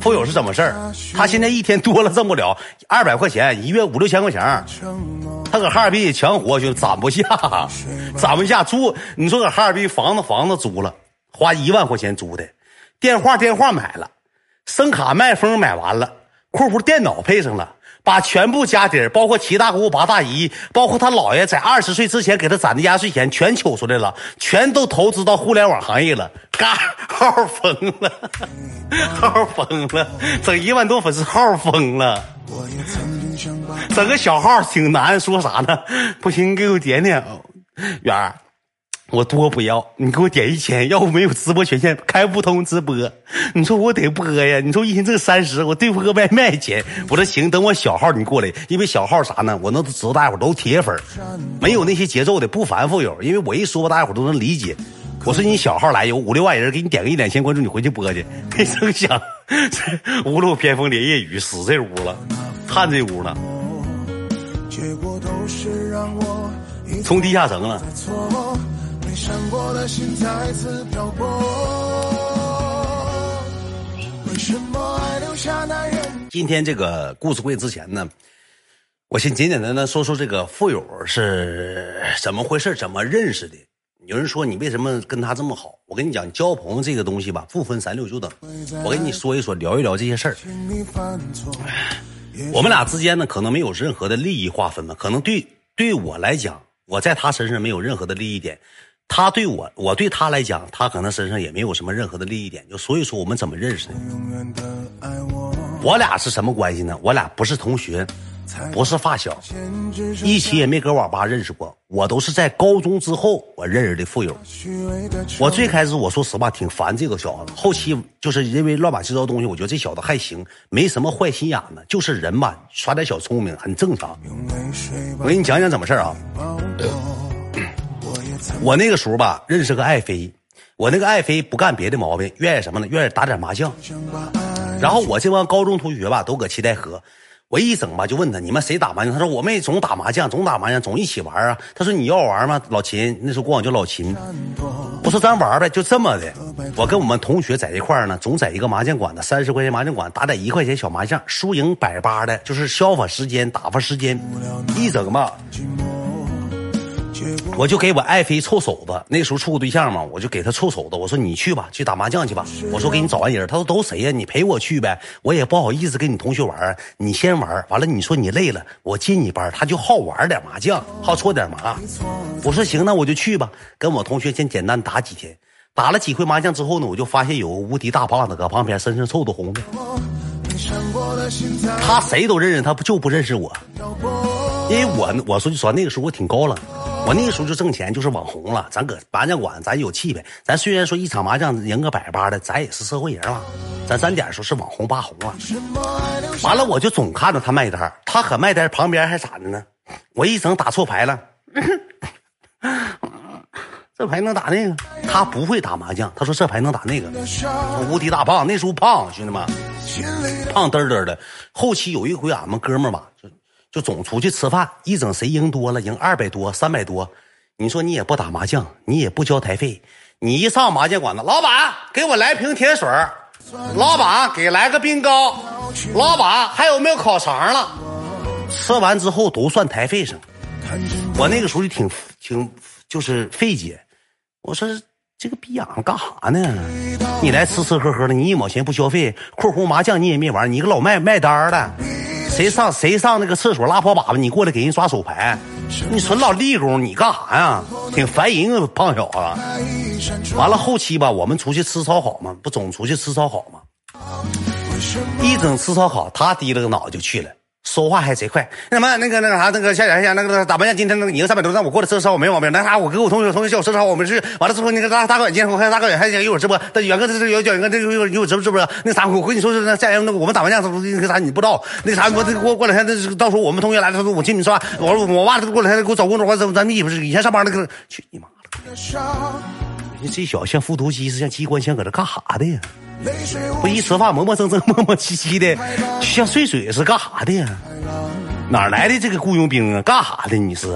富有是怎么事儿？他现在一天多了挣不了二百块钱，一月五六千块钱，他搁哈尔滨也强活就，攒不下，攒不下租。你说搁哈尔滨房子房子租了，花一万块钱租的，电话电话买了，声卡麦克风买完了，括弧电脑配上了。把全部家底儿，包括七大姑八大姨，包括他姥爷在二十岁之前给他攒的压岁钱，全取出来了，全都投资到互联网行业了。嘎，号疯了，号疯了，整一万多粉丝号疯了。整个小号挺难，说啥呢？不行，给我点点，圆儿。我多不要，你给我点一千，要不没有直播权限，开不通直播。你说我得播呀？你说一天挣三十，我对付个外卖钱。我说行，等我小号你过来，因为小号啥呢？我能知道大家伙都铁粉，没有那些节奏的不凡富有，因为我一说大家伙都能理解。我说你小号来有五六万人给你点个一两千关注，你回去播去。没成想，屋漏偏逢连夜雨，死这屋了，看这屋了，从地下城了。过的心再次漂泊。为什么爱留下男人？今天这个故事会之前呢，我先简简单单说说这个富友是怎么回事，怎么认识的。有人说你为什么跟他这么好？我跟你讲，交朋友这个东西吧，不分三六九等。我跟你说一说，聊一聊这些事儿。我们俩之间呢，可能没有任何的利益划分嘛，可能对对我来讲，我在他身上没有任何的利益点。他对我，我对他来讲，他可能身上也没有什么任何的利益点，就所以说我们怎么认识的？我俩是什么关系呢？我俩不是同学，不是发小，一起也没搁网吧认识过。我都是在高中之后我认识的富友。我最开始我说实话挺烦这个小子，后期就是因为乱七八糟东西，我觉得这小子还行，没什么坏心眼子，就是人吧耍点小聪明很正常。我给你讲讲怎么事啊？我那个时候吧，认识个爱妃，我那个爱妃不干别的毛病，愿意什么呢？愿意打点麻将。然后我这帮高中同学吧，都搁七台河，我一整吧就问他，你们谁打麻将？他说我们总打麻将，总打麻将，总一起玩啊。他说你要玩吗？老秦，那时候管我叫老秦。我说咱玩呗，就这么的。我跟我们同学在一块呢，总在一个麻将馆子，三十块钱麻将馆打点一块钱小麻将，输赢百八的，就是消发时间，打发时间，一整吧。我就给我爱妃凑手子，那时候处过对象嘛，我就给他凑手子。我说你去吧，去打麻将去吧。我说给你找完人，他说都谁呀？你陪我去呗。我也不好意思跟你同学玩，你先玩。完了你说你累了，我接你班。他就好玩点麻将，好搓点麻。我说行，那我就去吧。跟我同学先简单打几天，打了几回麻将之后呢，我就发现有个无敌大胖子搁旁边，身上臭的红的。他谁都认识，他不就不认识我？因为我我说句实话，那个时候我挺高冷。我那个时候就挣钱，就是网红了。咱搁麻将馆，咱有气派。咱虽然说一场麻将赢个百八的，咱也是社会人了。咱三点说是网红八红了。完了，我就总看着他卖单，他可卖单旁边还咋的呢？我一整打错牌了，这牌能打那个？他不会打麻将，他说这牌能打那个。无敌大胖，那时候胖，兄弟们，胖嘚嘚的。后期有一回，俺们哥们儿吧，就。就总出去吃饭，一整谁赢多了，赢二百多、三百多，你说你也不打麻将，你也不交台费，你一上麻将馆子，老板给我来瓶甜水老板给来个冰糕，老板还有没有烤肠了？吃完之后都算台费上。我那个时候就挺挺就是费解，我说这个逼养干啥呢？你来吃吃喝喝的，你一毛钱不消费，括弧麻将你也没玩，你个老卖卖单的。谁上谁上那个厕所拉破粑粑，你过来给人刷手牌，你纯老立功，你干啥呀？挺烦人啊，胖小子。完了后期吧，我们出去吃烧烤嘛，不总出去吃烧烤嘛？一整吃烧烤，他低了个脑就去了。说话还贼快，那什么那个那个啥那个夏夏夏那个打麻将，今天那个赢三百多，让我过来吃烧烤没毛病。那啥，我跟我同学同学叫我吃烧，我们是完了之后，那个大大哥，今天我看大哥也还一会儿直播，但远哥这这有远哥这有有直播直播。那啥，我跟你说是那夏阳那个我们打麻将那个啥你不知道，那啥我这过过两天那到时候我们同学来了，他说我请你吃饭，我说我娃过两天给我找工作，我说咱们一不是以前上班那个去你妈的！你这小子像复读机似，像机关枪，搁这干啥的呀？不一吃饭磨磨蹭蹭、磨磨唧唧的，就像睡水是干啥的呀？哪来的这个雇佣兵啊？干啥的？你是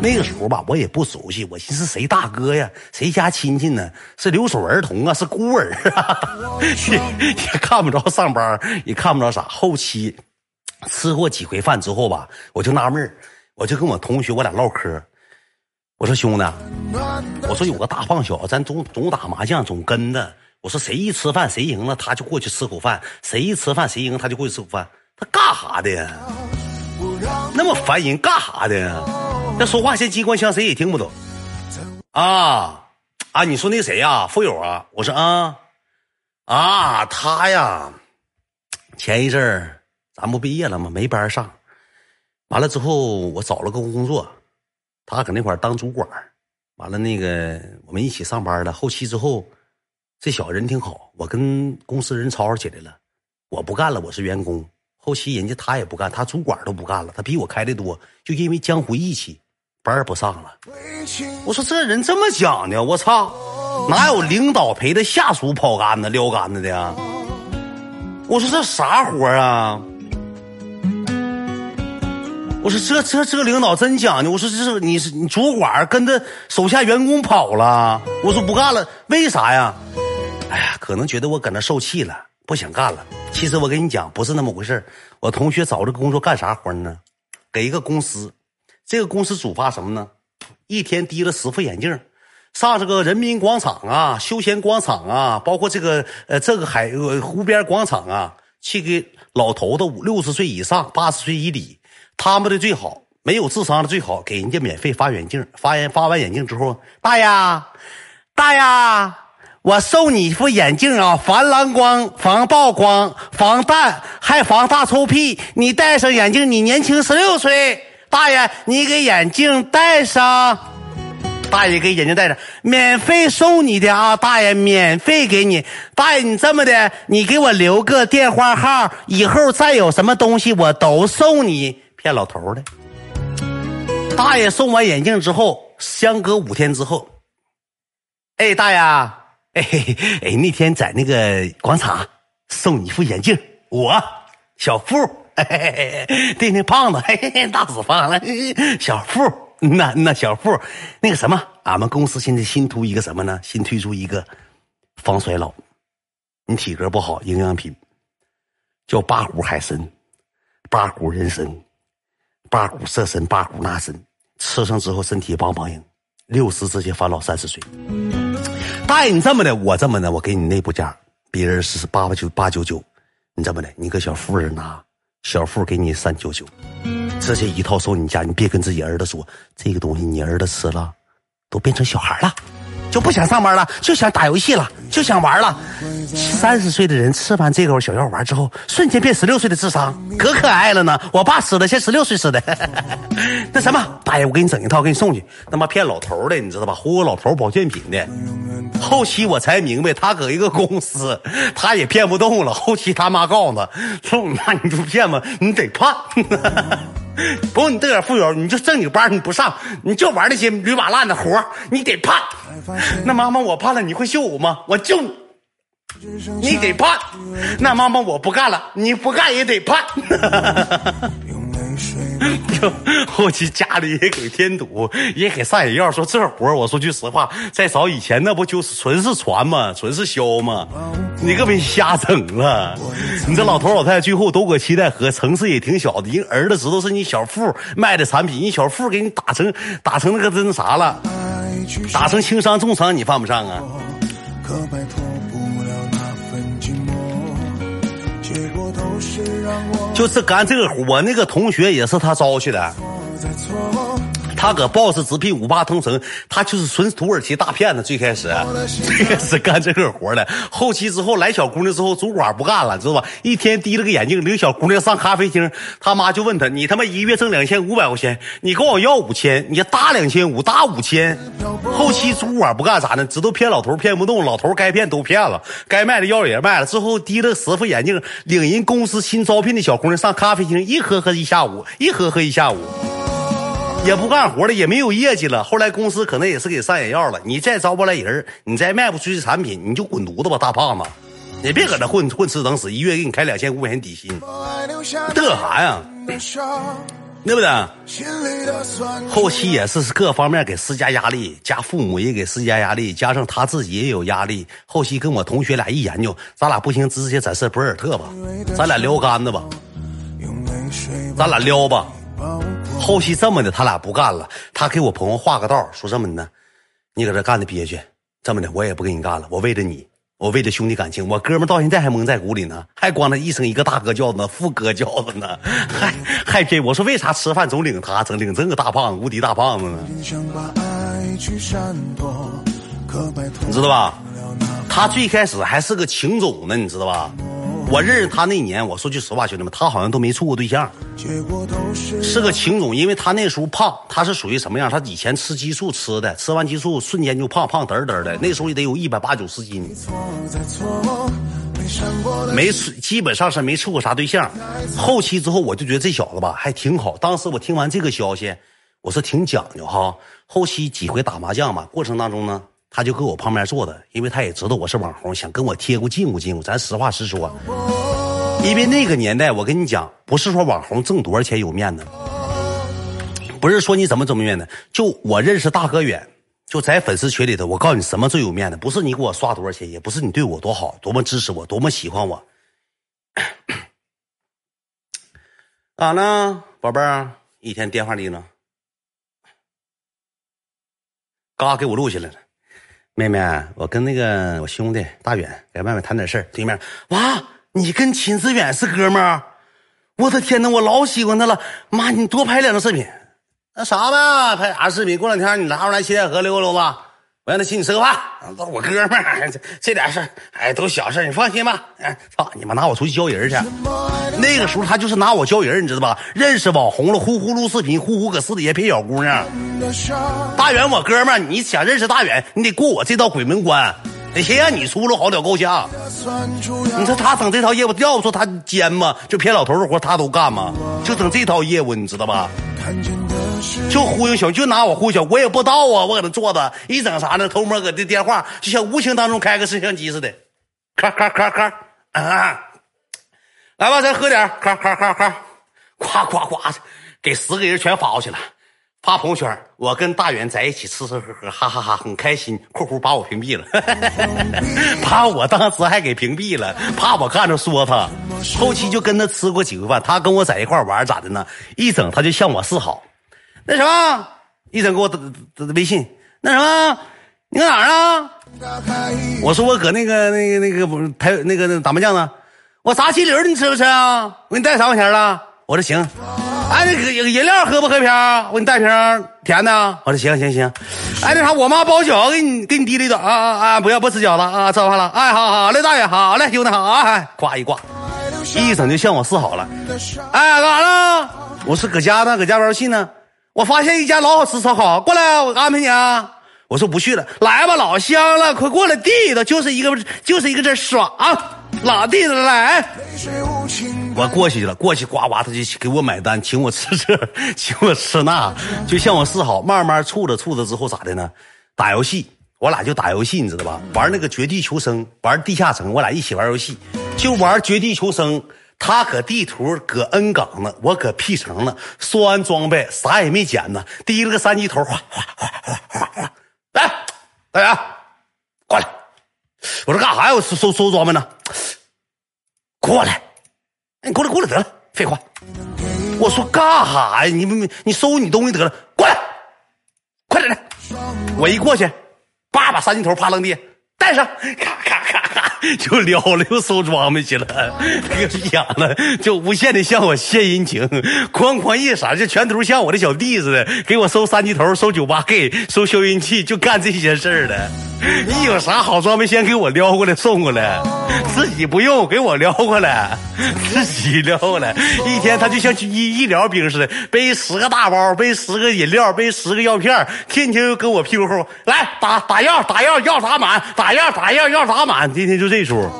那个时候吧，我也不熟悉。我寻思谁大哥呀？谁家亲戚呢？是留守儿童啊？是孤儿？也也看不着上班，也看不着啥。后期吃过几回饭之后吧，我就纳闷我就跟我同学我俩唠嗑。我说兄弟，我说有个大胖小子，咱总总打麻将，总跟着。我说谁一吃饭谁赢了，他就过去吃口饭；谁一吃饭谁赢，他就过去吃口饭。他干啥的？呀？那么烦人，干啥的呀？那说话像机关枪，谁也听不懂。啊啊！你说那谁呀？富友啊？我说啊啊，他呀，前一阵儿咱不毕业了吗？没班上，完了之后我找了个工作，他搁那块当主管，完了那个我们一起上班了。后期之后，这小子人挺好，我跟公司人吵吵起来了，我不干了，我是员工。后期人家他也不干，他主管都不干了，他比我开的多，就因为江湖义气，班不上了。我说这人这么讲的，我操，哪有领导陪着下属跑杆子撩杆子的呀？我说这啥活啊？我说这这这领导真讲究。我说这是你是你主管跟着手下员工跑了。我说不干了，为啥呀？哎呀，可能觉得我搁那受气了。不想干了。其实我跟你讲，不是那么回事我同学找这工作干啥活呢？给一个公司，这个公司主发什么呢？一天提了十副眼镜，上这个人民广场啊、休闲广场啊，包括这个呃这个海呃湖边广场啊，去给老头子五六十岁以上、八十岁以里，他们的最好，没有智商的最好，给人家免费发眼镜。发完发完眼镜之后，大爷，大爷。我送你一副眼镜啊，防蓝光、防曝光、防弹，还防大臭屁。你戴上眼镜，你年轻十六岁。大爷，你给眼镜戴上。大爷给眼镜戴上，免费送你的啊！大爷，免费给你。大爷，你这么的，你给我留个电话号，以后再有什么东西我都送你。骗老头的。大爷送完眼镜之后，相隔五天之后，哎，大爷。哎 哎，那天在那个广场送你一副眼镜，我小付，对那胖子，大死胖了，小付，那那小付，那个什么，俺们公司现在新出一个什么呢？新推出一个防衰老，你体格不好，营养品叫八股海参、八股人参、八股色参、八股纳参，吃上之后身体棒棒硬，六十直接返老三十岁。大爷，你这么的，我这么的，我给你内部价，别人是八八九八九九，你这么的，你搁小富人拿，小富给你三九九，这些一套送你家，你别跟自己儿子说，这个东西你儿子吃了，都变成小孩了。就不想上班了，就想打游戏了，就想玩了。三十岁的人吃完这口小药丸之后，瞬间变十六岁的智商，可可爱了呢。我爸吃的像十六岁似的。那什么，大爷，我给你整一套，给你送去。他妈骗老头的，你知道吧？忽悠老头保健品的。后期我才明白，他搁一个公司，他也骗不动了。后期他妈告诉他说：“你妈，你不骗吗？你得判。”不用你自个儿富有，你就正经班你不上，你就玩那些驴马烂的活你得判。那妈妈，我判了，你会秀我吗？我就你，你得判。那妈妈，我不干了，你不干也得判。就后期家里也给添堵，也给上眼药，说这活我说句实话，再早以前那不就是纯是传吗？纯是销吗？你可别瞎整了。你这老头老太太最后都搁期待河，城市也挺小的，人儿子知道是你小富卖的产品，人小富给你打成打成那个真啥了，打成轻伤重伤，你犯不上啊。就是干这个活，我那个同学也是他招去的。他搁 boss 直聘五八同城，他就是纯土耳其大骗子。最开始，最开始干这个活的，后期之后来小姑娘之后，主管不干了，知道吧？一天提了个眼镜，领小姑娘上咖啡厅，他妈就问他：“你他妈一月挣两千五百块钱，你跟我要五千，你搭两千五，搭五千。”后期主管不干啥呢？知道骗老头骗不动，老头该骗都骗了，该卖的药也卖了。之后提了十副眼镜，领人公司新招聘的小姑娘上咖啡厅，一喝喝一下午，一喝喝一下午。也不干活了，也没有业绩了。后来公司可能也是给上眼药了。你再招不来人，你再卖不出去产品，你就滚犊子吧，大胖子！你别搁那混混吃等死，一月给你开两千五百块钱底薪，嘚啥呀？对不对？后期也是各方面给施加压力，加父母也给施加压力，加上他自己也有压力。后期跟我同学俩一研究，咱俩不行，直接在这博尔特吧，咱俩撩杆子吧，咱俩撩吧。后期这么的，他俩不干了，他给我朋友画个道，说这么的，你搁这干的憋屈，这么的我也不跟你干了，我为了你。我为了兄弟感情，我哥们到现在还蒙在鼓里呢，还光他一生一个大哥叫呢，副哥叫子呢，还还偏我说为啥吃饭总领他，整领这个大胖子，无敌大胖子呢？你知道吧？他最开始还是个情种呢，你知道吧？我认识他那年，我说句实话，兄弟们，他好像都没处过对象，是个情种。因为他那时候胖，他是属于什么样？他以前吃激素吃的，吃完激素瞬间就胖，胖嘚嘚的。那时候也得有一百八九十斤，没基本上是没处过啥对象。后期之后，我就觉得这小子吧还挺好。当时我听完这个消息，我说挺讲究哈。后期几回打麻将嘛，过程当中呢。他就搁我旁边坐的，因为他也知道我是网红，想跟我贴过近乎近乎。咱实话实说，因为那个年代，我跟你讲，不是说网红挣多少钱有面子，不是说你怎么怎么面子。就我认识大哥远，就在粉丝群里头，我告诉你什么最有面子，不是你给我刷多少钱，也不是你对我多好，多么支持我，多么喜欢我。咋呢，宝贝儿？一天电话里呢？嘎，给我录下来了。妹妹，我跟那个我兄弟大远在外面谈点事儿。对面，哇，你跟秦思远是哥们儿？我的天哪，我老喜欢他了。妈，你多拍两张视频。那啥呗，拍啥视频？过两天你拿出来七彩河溜溜吧。我让他请你吃个饭，我哥们儿，这点事儿，哎，都小事你放心吧。哎，操你妈，拿我出去教人去。那个时候他就是拿我教人，你知道吧？认识网红了，呼呼录视频，呼呼搁私底下骗小姑娘。大远，我哥们儿，你想认识大远，你得过我这道鬼门关。得先让你出了好了够呛。你说他整这套业务，要不说他奸吗？就骗老头的活他都干吗？就整这套业务，你知道吧？就忽悠小，就拿我忽悠小，我也不知道啊。我搁那坐着，一整啥呢？偷摸搁这电话，就像无形当中开个摄像机似的，咔咔咔咔，啊！来吧，咱喝点，咔咔咔咔，夸夸夸，给十个人全发过去了，发朋友圈。我跟大元在一起吃吃喝喝，哈哈哈，很开心。括弧把我屏蔽了，怕我当时还给屏蔽了，怕我看着说他。后期就跟他吃过几回饭，他跟我在一块玩咋的呢？一整他就向我示好。那什么，一整给我打微信。那什么，你搁哪儿啊？我说我搁那个那个那个不是台那个打麻将呢。我炸鸡柳你吃不吃啊？我给你带三块钱了。我说行。哎，那个饮料喝不喝瓶？我给你带瓶甜的。我说行行行。哎，那啥，我妈包饺子，给你给你递了一个啊啊啊！不要不吃饺子啊，吃完了。哎，好好嘞，大爷，好嘞，兄弟好啊。夸一挂，一整就向我示好了。哎，干啥呢？我是搁家呢，搁家玩游戏呢。我发现一家老好吃烧烤，过来，我安排你啊！我说不去了，来吧，老香了，快过来，地道就是一个就是一个字爽，老地道来。我过去了，过去呱呱，他就给我买单，请我吃这，请我吃那，就向我示好。慢慢处着处着之后咋的呢？打游戏，我俩就打游戏，你知道吧？玩那个绝地求生，玩地下城，我俩一起玩游戏，就玩绝地求生。他搁地图搁 N 岗呢，我搁 P 城呢。收完装备，啥也没捡呢，提了个三级头，哗哗哗哗哗。来，大元，过来。我说干啥呀？我收收收装备呢。过来，你过来过来得了，废话。我说干啥呀？你不你收你东西得了，过来，快点的。我一过去，叭把三级头啪扔地下，带上，咔咔咔咔。就撩了，又收装备去了，给养了，就无限的向我献殷勤，哐哐一闪，就全图像我的小弟似的，给我搜三级头，搜九八 K，搜消音器，就干这些事儿的。你有啥好装备，先给我撩过来送过来，自己不用给我撩过来，自己撩过来。一天他就像医医疗兵似的，背十个大包，背十个饮料，背十个药片，天天就搁我屁股后来打打药，打药药打满，打药打药药打满，天天就这出。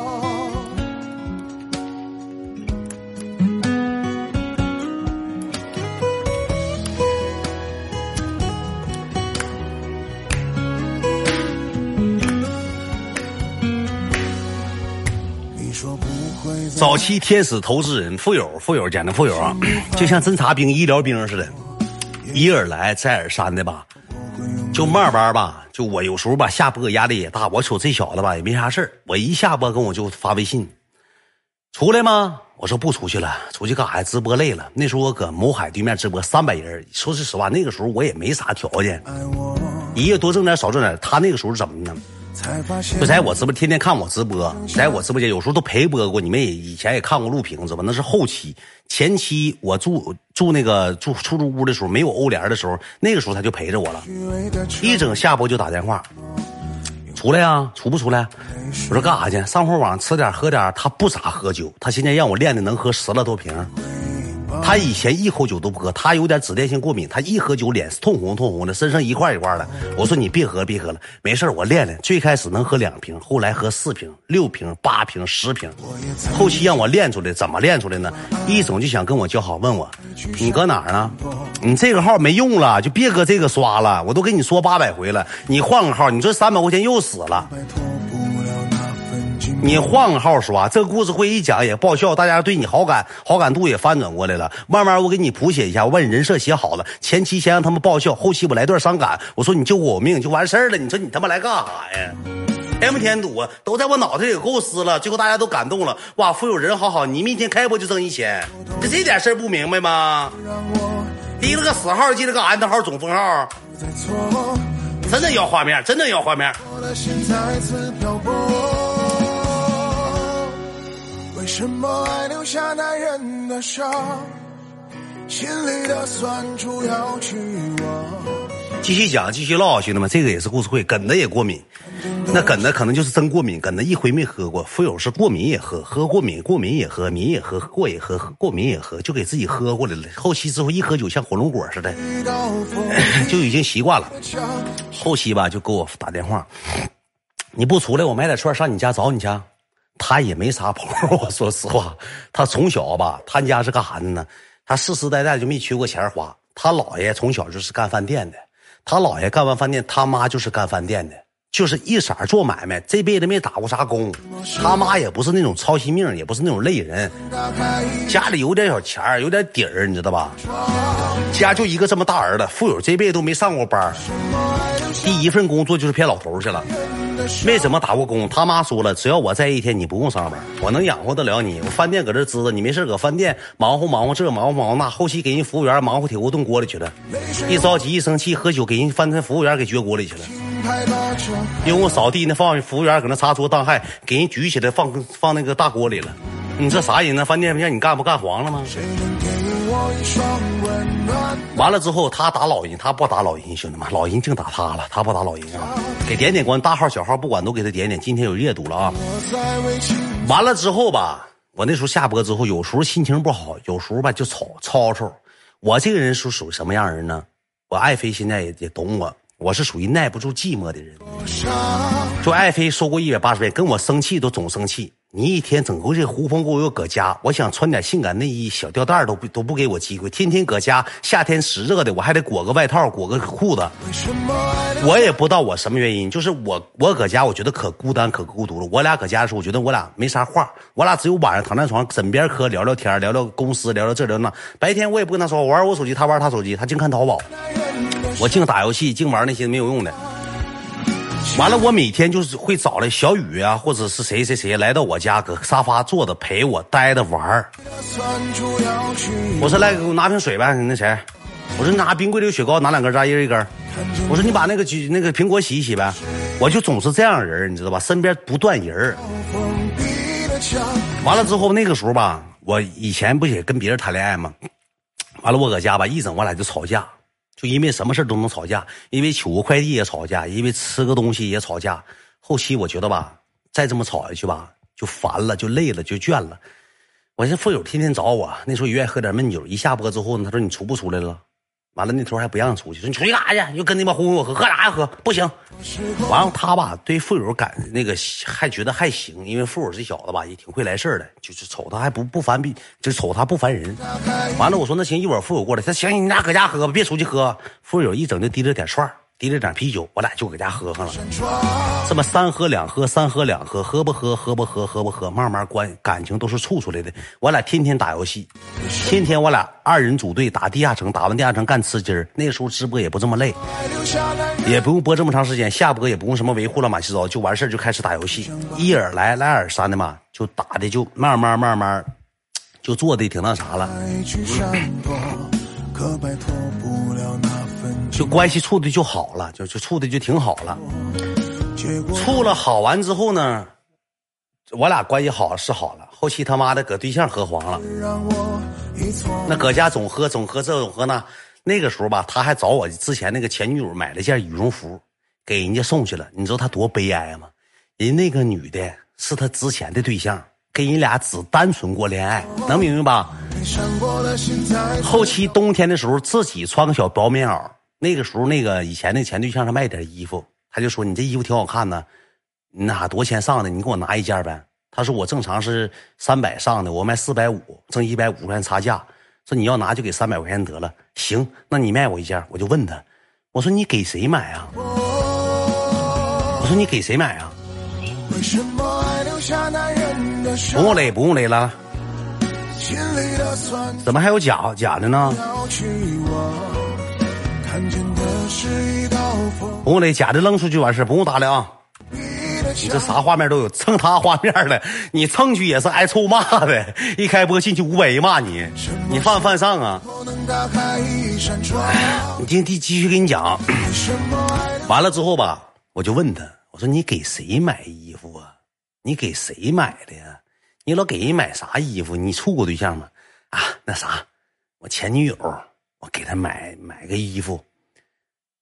早期天使投资人，富有富有简单富有啊，就像侦察兵、医疗兵似的，一而来再而三的吧，就慢慢吧，就我有时候吧下播压力也大，我瞅这小子吧也没啥事儿，我一下播跟我就发微信，出来吗？我说不出去了，出去干啥呀？直播累了。那时候我搁某海对面直播，三百人。说句实话，那个时候我也没啥条件，一月多挣点少挣点。他那个时候怎么呢？就在我直播，天天看我直播，在我直播间有时候都陪播过。你们也以前也看过录屏是吧？那是后期，前期我住住那个住出租屋的时候，没有欧联的时候，那个时候他就陪着我了。一整下播就打电话，出来呀？出不出来？我说干啥去？上会网吃点喝点。他不咋喝酒，他现在让我练的能喝十来多瓶。他以前一口酒都不喝，他有点紫癜性过敏，他一喝酒脸通红通红的，身上一块一块的。我说你别喝别喝了，没事我练练。最开始能喝两瓶，后来喝四瓶、六瓶、八瓶、十瓶，后期让我练出来，怎么练出来呢？一总就想跟我交好，问我你搁哪儿呢？你这个号没用了，就别搁这个刷了。我都跟你说八百回了，你换个号，你这三百块钱又死了。你换个号刷，这个故事会一讲也爆笑，大家对你好感好感度也翻转过来了。慢慢我给你谱写一下，我把你人设写好了，前期先让他们爆笑，后期我来段伤感。我说你救过我命就完事儿了，你说你他妈来干啥呀？天不添堵啊，都在我脑袋里构思了，最后大家都感动了。哇，富有人好好，你明天开播就挣一千，这这点事儿不明白吗？提了个死号，记了个安的号总封号，真的要画面，真的要画面。为什么爱留下男人的伤？心里的酸楚要去忘。继续讲，继续唠，兄弟们，这个也是故事会。梗的也过敏，那梗的可能就是真过敏。梗的一回没喝过，富友是过敏也喝，喝过敏，过敏也喝，敏也喝，过也喝，过敏也喝，就给自己喝过来了。后期之后一喝酒像火龙果似的，就已经习惯了。后期吧，就给我打电话，你不出来，我买点串上你家找你去。他也没啥朋友，我说实话，他从小吧，他家是干啥的呢？他世世代代就没缺过钱花。他姥爷从小就是干饭店的，他姥爷干完饭店，他妈就是干饭店的，就是一色做买卖，这辈子没打过啥工。他妈也不是那种操心命，也不是那种累人，家里有点小钱有点底儿，你知道吧？家就一个这么大儿子，富有这辈子都没上过班第一份工作就是骗老头去了。没怎么打过工，他妈说了，只要我在一天，你不用上班，我能养活得了你。我饭店搁这支着，你没事搁饭店忙活忙活这，忙活忙活那，后期给人服务员忙活铁锅炖锅里去了。一着急一生气喝酒，给人饭店服务员给撅锅里去了。因为我扫地那放服务员搁那擦桌当害，给人举起来放放那个大锅里了。你这啥人呢？饭店让你干不干黄了吗？完了之后，他打老人，他不打老人，兄弟们，老人净打他了，他不打老人啊。给点点关，大号小号不管都给他点点。今天有热度了啊！完了之后吧，我那时候下播之后，有时候心情不好，有时候吧就吵吵吵。我这个人是属于什么样人呢？我爱妃现在也也懂我。我是属于耐不住寂寞的人，就爱妃说过一百八十遍，跟我生气都总生气。你一天整个这胡风给我又搁家，我想穿点性感内衣、小吊带都不都不给我机会，天天搁家，夏天湿热的，我还得裹个外套、裹个裤子。我也不知道我什么原因，就是我我搁家，我觉得可孤单、可孤独了。我俩搁家的时候，我觉得我俩没啥话，我俩只有晚上躺在床上枕边嗑聊聊天，聊聊公司，聊聊这聊那。白天我也不跟他说，我玩我手机，他玩他手机，他净看淘宝。我净打游戏，净玩那些没有用的。完了，我每天就是会找来小雨啊，或者是谁谁谁来到我家，搁沙发坐着陪我待着玩儿。我说来，给我拿瓶水呗。那谁，我说拿冰柜里有雪糕，拿两根扎一人一根。我说你把那个那个苹果洗一洗呗。我就总是这样人你知道吧？身边不断人完了之后，那个时候吧，我以前不也跟别人谈恋爱吗？完了，我搁家吧，一整我俩就吵架。就因为什么事都能吵架，因为取个快递也吵架，因为吃个东西也吵架。后期我觉得吧，再这么吵下去吧，就烦了，就累了，就倦了。我这富友天天找我，那时候也愿意喝点闷酒。一下播之后呢，他说你出不出来了？完了，那头还不让出去，说你出去干啥去？又跟那帮混混我喝，喝啥呀？喝不行。完了，他吧对富友感那个还觉得还行，因为富友这小子吧也挺会来事儿的，就是瞅他还不不烦比，就瞅他不烦人。完了，我说那行，一会儿富友过来，他行，你俩搁家喝吧，别出去喝。富友一整就提着点串提了点啤酒，我俩就搁家喝上了。这么三喝两喝，三喝两喝，喝不喝，喝不喝，喝不喝，慢慢关感情都是处出来的。我俩天天打游戏，天天我俩二人组队打地下城，打完地下城干吃鸡儿。那时候直播也不这么累，也不用播这么长时间，下播也不用什么维护了乱七八糟，就完事儿就开始打游戏，一耳来来耳三的嘛，就打的就慢慢慢慢，就做的挺那啥了。就关系处的就好了，就就处的就挺好了。处了好完之后呢，我俩关系好是好了。后期他妈的搁对象喝黄了，那搁家总喝总喝这总喝那。那个时候吧，他还找我之前那个前女友买了件羽绒服，给人家送去了。你知道他多悲哀吗？人那个女的是他之前的对象，跟人俩只单纯过恋爱，能明白吧？后期冬天的时候，自己穿个小薄棉袄。那个时候，那个以前那前对象他卖点衣服，他就说：“你这衣服挺好看呢，你那多少钱上的？你给我拿一件呗。”他说：“我正常是三百上的，我卖四百五，挣一百五十块钱差价。说你要拿就给三百块钱得了。行，那你卖我一件。”我就问他：“我说你给谁买啊？”我说你给谁买啊？不用勒，不用勒了。怎么还有假假的呢？不用勒，假的扔出去完事不用搭理啊。你这啥画面都有，蹭他画面了，你蹭去也是挨臭骂的。一开播进去五百人骂你，你犯不犯上啊？你听，继继续跟你讲。完了之后吧，我就问他，我说你给谁买衣服啊？你给谁买的呀？你老给人买啥衣服？你处过对象吗？啊，那啥，我前女友。我给他买买个衣服，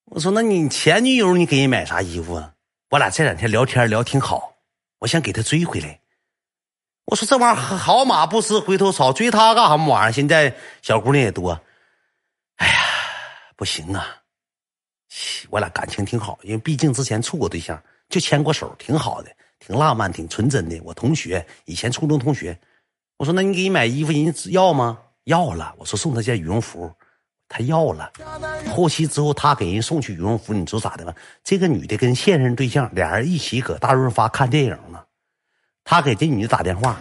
我说那你前女友你给人买啥衣服啊？我俩这两天聊天聊挺好，我想给她追回来。我说这玩意儿好马不吃回头草，追她干什么玩意儿？现在小姑娘也多，哎呀，不行啊！我俩感情挺好，因为毕竟之前处过对象，就牵过手，挺好的，挺浪漫，挺纯真的。我同学以前初中同学，我说那你给你买衣服，人家要吗？要了。我说送她件羽绒服。他要了，后期之后他给人送去羽绒服，你知道咋的吗？这个女的跟现任对象俩人一起搁大润发看电影呢，他给这女的打电话，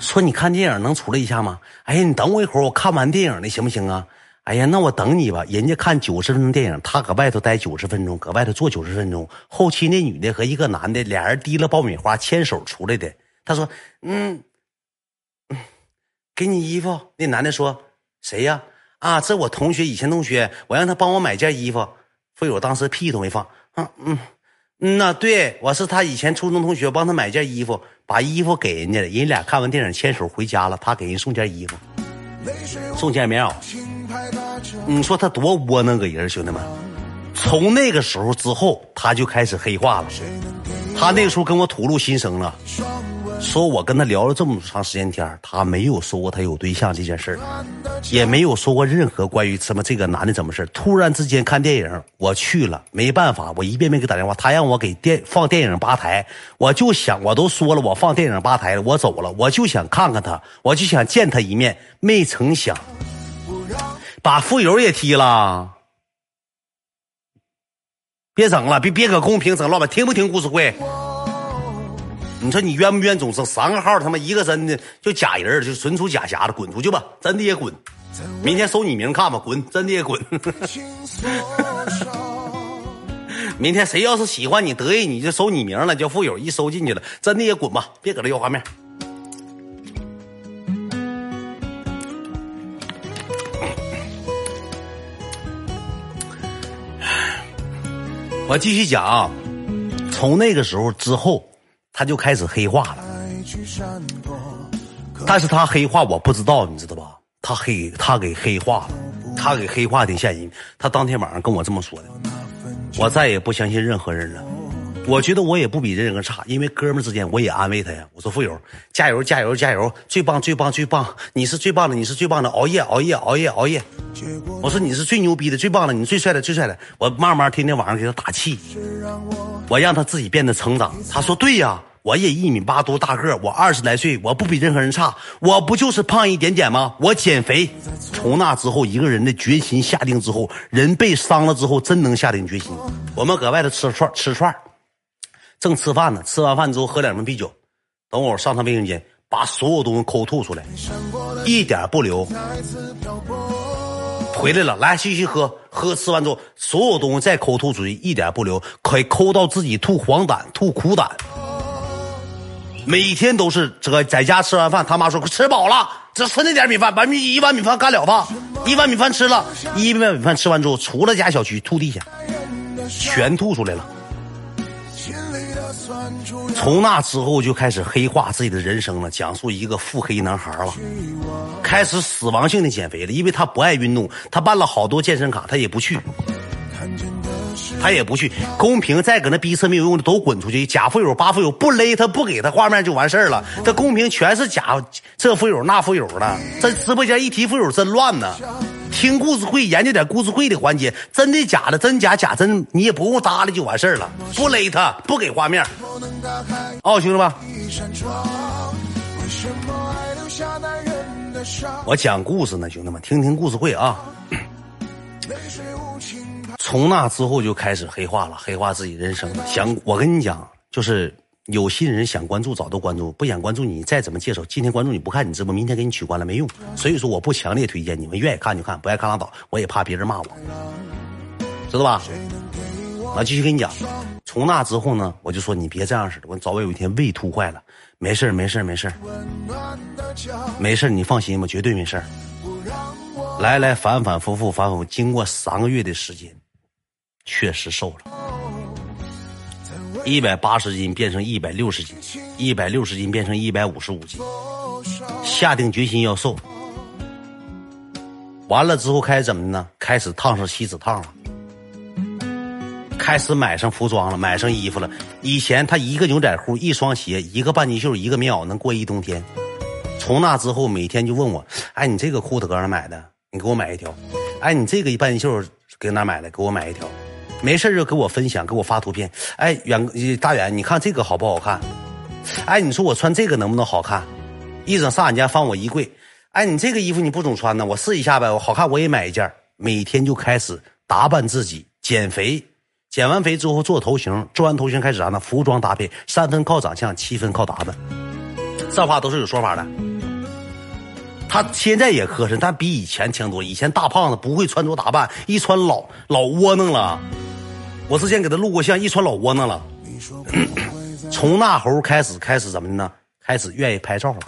说你看电影能出来一下吗？哎呀，你等我一会儿，我看完电影了，行不行啊？哎呀，那我等你吧。人家看九十分钟电影，他搁外头待九十分钟，搁外头坐九十分钟。后期那女的和一个男的俩人提了爆米花牵手出来的。他说：“嗯，给你衣服。”那男的说：“谁呀？”，啊这我同学，以前同学，我让他帮我买件衣服，费友当时屁都没放。嗯嗯嗯呐，对我是他以前初中同学，帮他买件衣服，把衣服给人家了，人俩看完电影牵手回家了，他给人送件衣服，送件棉袄。你说他多窝囊个人，兄弟们。从那个时候之后，他就开始黑化了。他那个时候跟我吐露心声了。说我跟他聊了这么长时间天他没有说过他有对象这件事也没有说过任何关于什么这个男的怎么事突然之间看电影，我去了，没办法，我一遍遍给打电话，他让我给电放电影吧台，我就想，我都说了，我放电影吧台了，我走了，我就想看看他，我就想见他。一面，没成想，把富友也踢了，别整了，别别搁公屏整乱吧，听不听故事会？你说你冤不冤？总是三个号，他妈一个真的就假人，就纯属假瞎子，滚出去吧！真的也滚，明天搜你名看吧，滚！真的也滚。明天谁要是喜欢你得意，你就搜你名了，叫富友，一搜进去了，真的也滚吧！别搁这要画面。我继续讲啊，从那个时候之后。他就开始黑化了，但是他黑化我不知道，你知道吧？他黑他给黑化了，他给黑化的现因。他当天晚上跟我这么说的，我再也不相信任何人了。我觉得我也不比任何人差，因为哥们之间我也安慰他呀。我说富友，加油加油加油，最棒最棒最棒，你是最棒的，你是最棒的，熬夜熬夜熬夜熬夜。我说你是最牛逼的，最棒的，你最帅的最帅的。我慢慢天天晚上给他打气。我让他自己变得成长。他说：“对呀，我也一米八多大个，我二十来岁，我不比任何人差，我不就是胖一点点吗？我减肥。从那之后，一个人的决心下定之后，人被伤了之后，真能下定决心。我们搁外头吃串吃串正吃饭呢，吃完饭之后喝两瓶啤酒，等会上趟卫生间，把所有东西抠吐出来，一点不留。回来了，来继续喝，喝吃完之后，所有东西再抠吐出去，一点不留，可以抠到自己吐黄疸、吐苦胆。每天都是这个在家吃完饭，他妈说吃饱了，只吃那点米饭，把米一碗米饭干了吧，一碗米饭吃了，一碗米饭吃完之后，除了家小区吐地下，全吐出来了。从那之后就开始黑化自己的人生了，讲述一个腹黑男孩了，开始死亡性的减肥了，因为他不爱运动，他办了好多健身卡，他也不去，他也不去。公屏再搁那逼车没有用的都滚出去，假富友、八富友不勒他不给他画面就完事儿了。这公屏全是假，这富友那富友的，这直播间一提富友真乱呢。听故事会，研究点故事会的环节，真的假的，真假假真，你也不用搭理就完事儿了，不勒他，不给画面。哦，兄弟们，我讲故事呢，兄弟们，听听故事会啊。从那之后就开始黑化了，黑化自己人生。想我跟你讲，就是。有心人想关注早都关注，不想关注你再怎么介绍。今天关注你不看你直播，明天给你取关了没用。所以说我不强烈推荐，你们愿意看就看，不爱看拉倒。我也怕别人骂我，知道吧？我继续跟你讲，从那之后呢，我就说你别这样似的，我早晚有一天胃突坏了，没事没事没事没事你放心吧，绝对没事来来反反复复反复，经过三个月的时间，确实瘦了。一百八十斤变成一百六十斤，一百六十斤变成一百五十五斤，下定决心要瘦。完了之后开始怎么呢？开始烫上锡纸烫了，开始买上服装了，买上衣服了。以前他一个牛仔裤、一双鞋、一个半截袖、一个棉袄能过一冬天。从那之后，每天就问我：“哎，你这个裤子搁哪买的？你给我买一条。哎，你这个半截袖搁哪买的？给我买一条。”没事就给我分享，给我发图片。哎，远大远，你看这个好不好看？哎，你说我穿这个能不能好看？一整上俺家放我衣柜。哎，你这个衣服你不总穿呢，我试一下呗，我好看我也买一件。每天就开始打扮自己，减肥，减完肥之后做头型，做完头型开始啥呢？服装搭配，三分靠长相，七分靠打扮。这话都是有说法的。他现在也磕碜，但比以前强多。以前大胖子不会穿着打扮，一穿老老窝囊了。我之前给他录过像，一穿老窝囊了。从那猴开始，开始怎么的呢？开始愿意拍照了。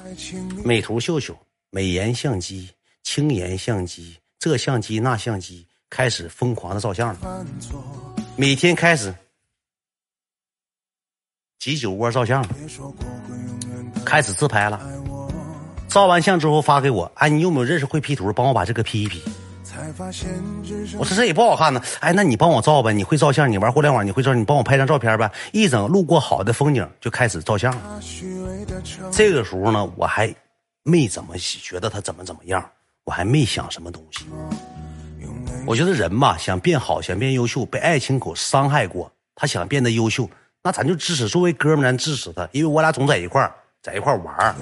美图秀秀、美颜相机、轻颜相机，这相机那相机，开始疯狂的照相了。每天开始挤酒窝照相了，开始自拍了。照完相之后发给我，哎，你有没有认识会 P 图？帮我把这个 P 一 P。我说这也不好看呢，哎，那你帮我照呗，你会照相，你玩互联网，你会照，你帮我拍张照片呗。一整路过好的风景就开始照相。这个时候呢，我还没怎么觉得他怎么怎么样，我还没想什么东西。我觉得人吧，想变好，想变优秀，被爱情口伤害过，他想变得优秀，那咱就支持，作为哥们咱支持他，因为我俩总在一块儿，在一块儿玩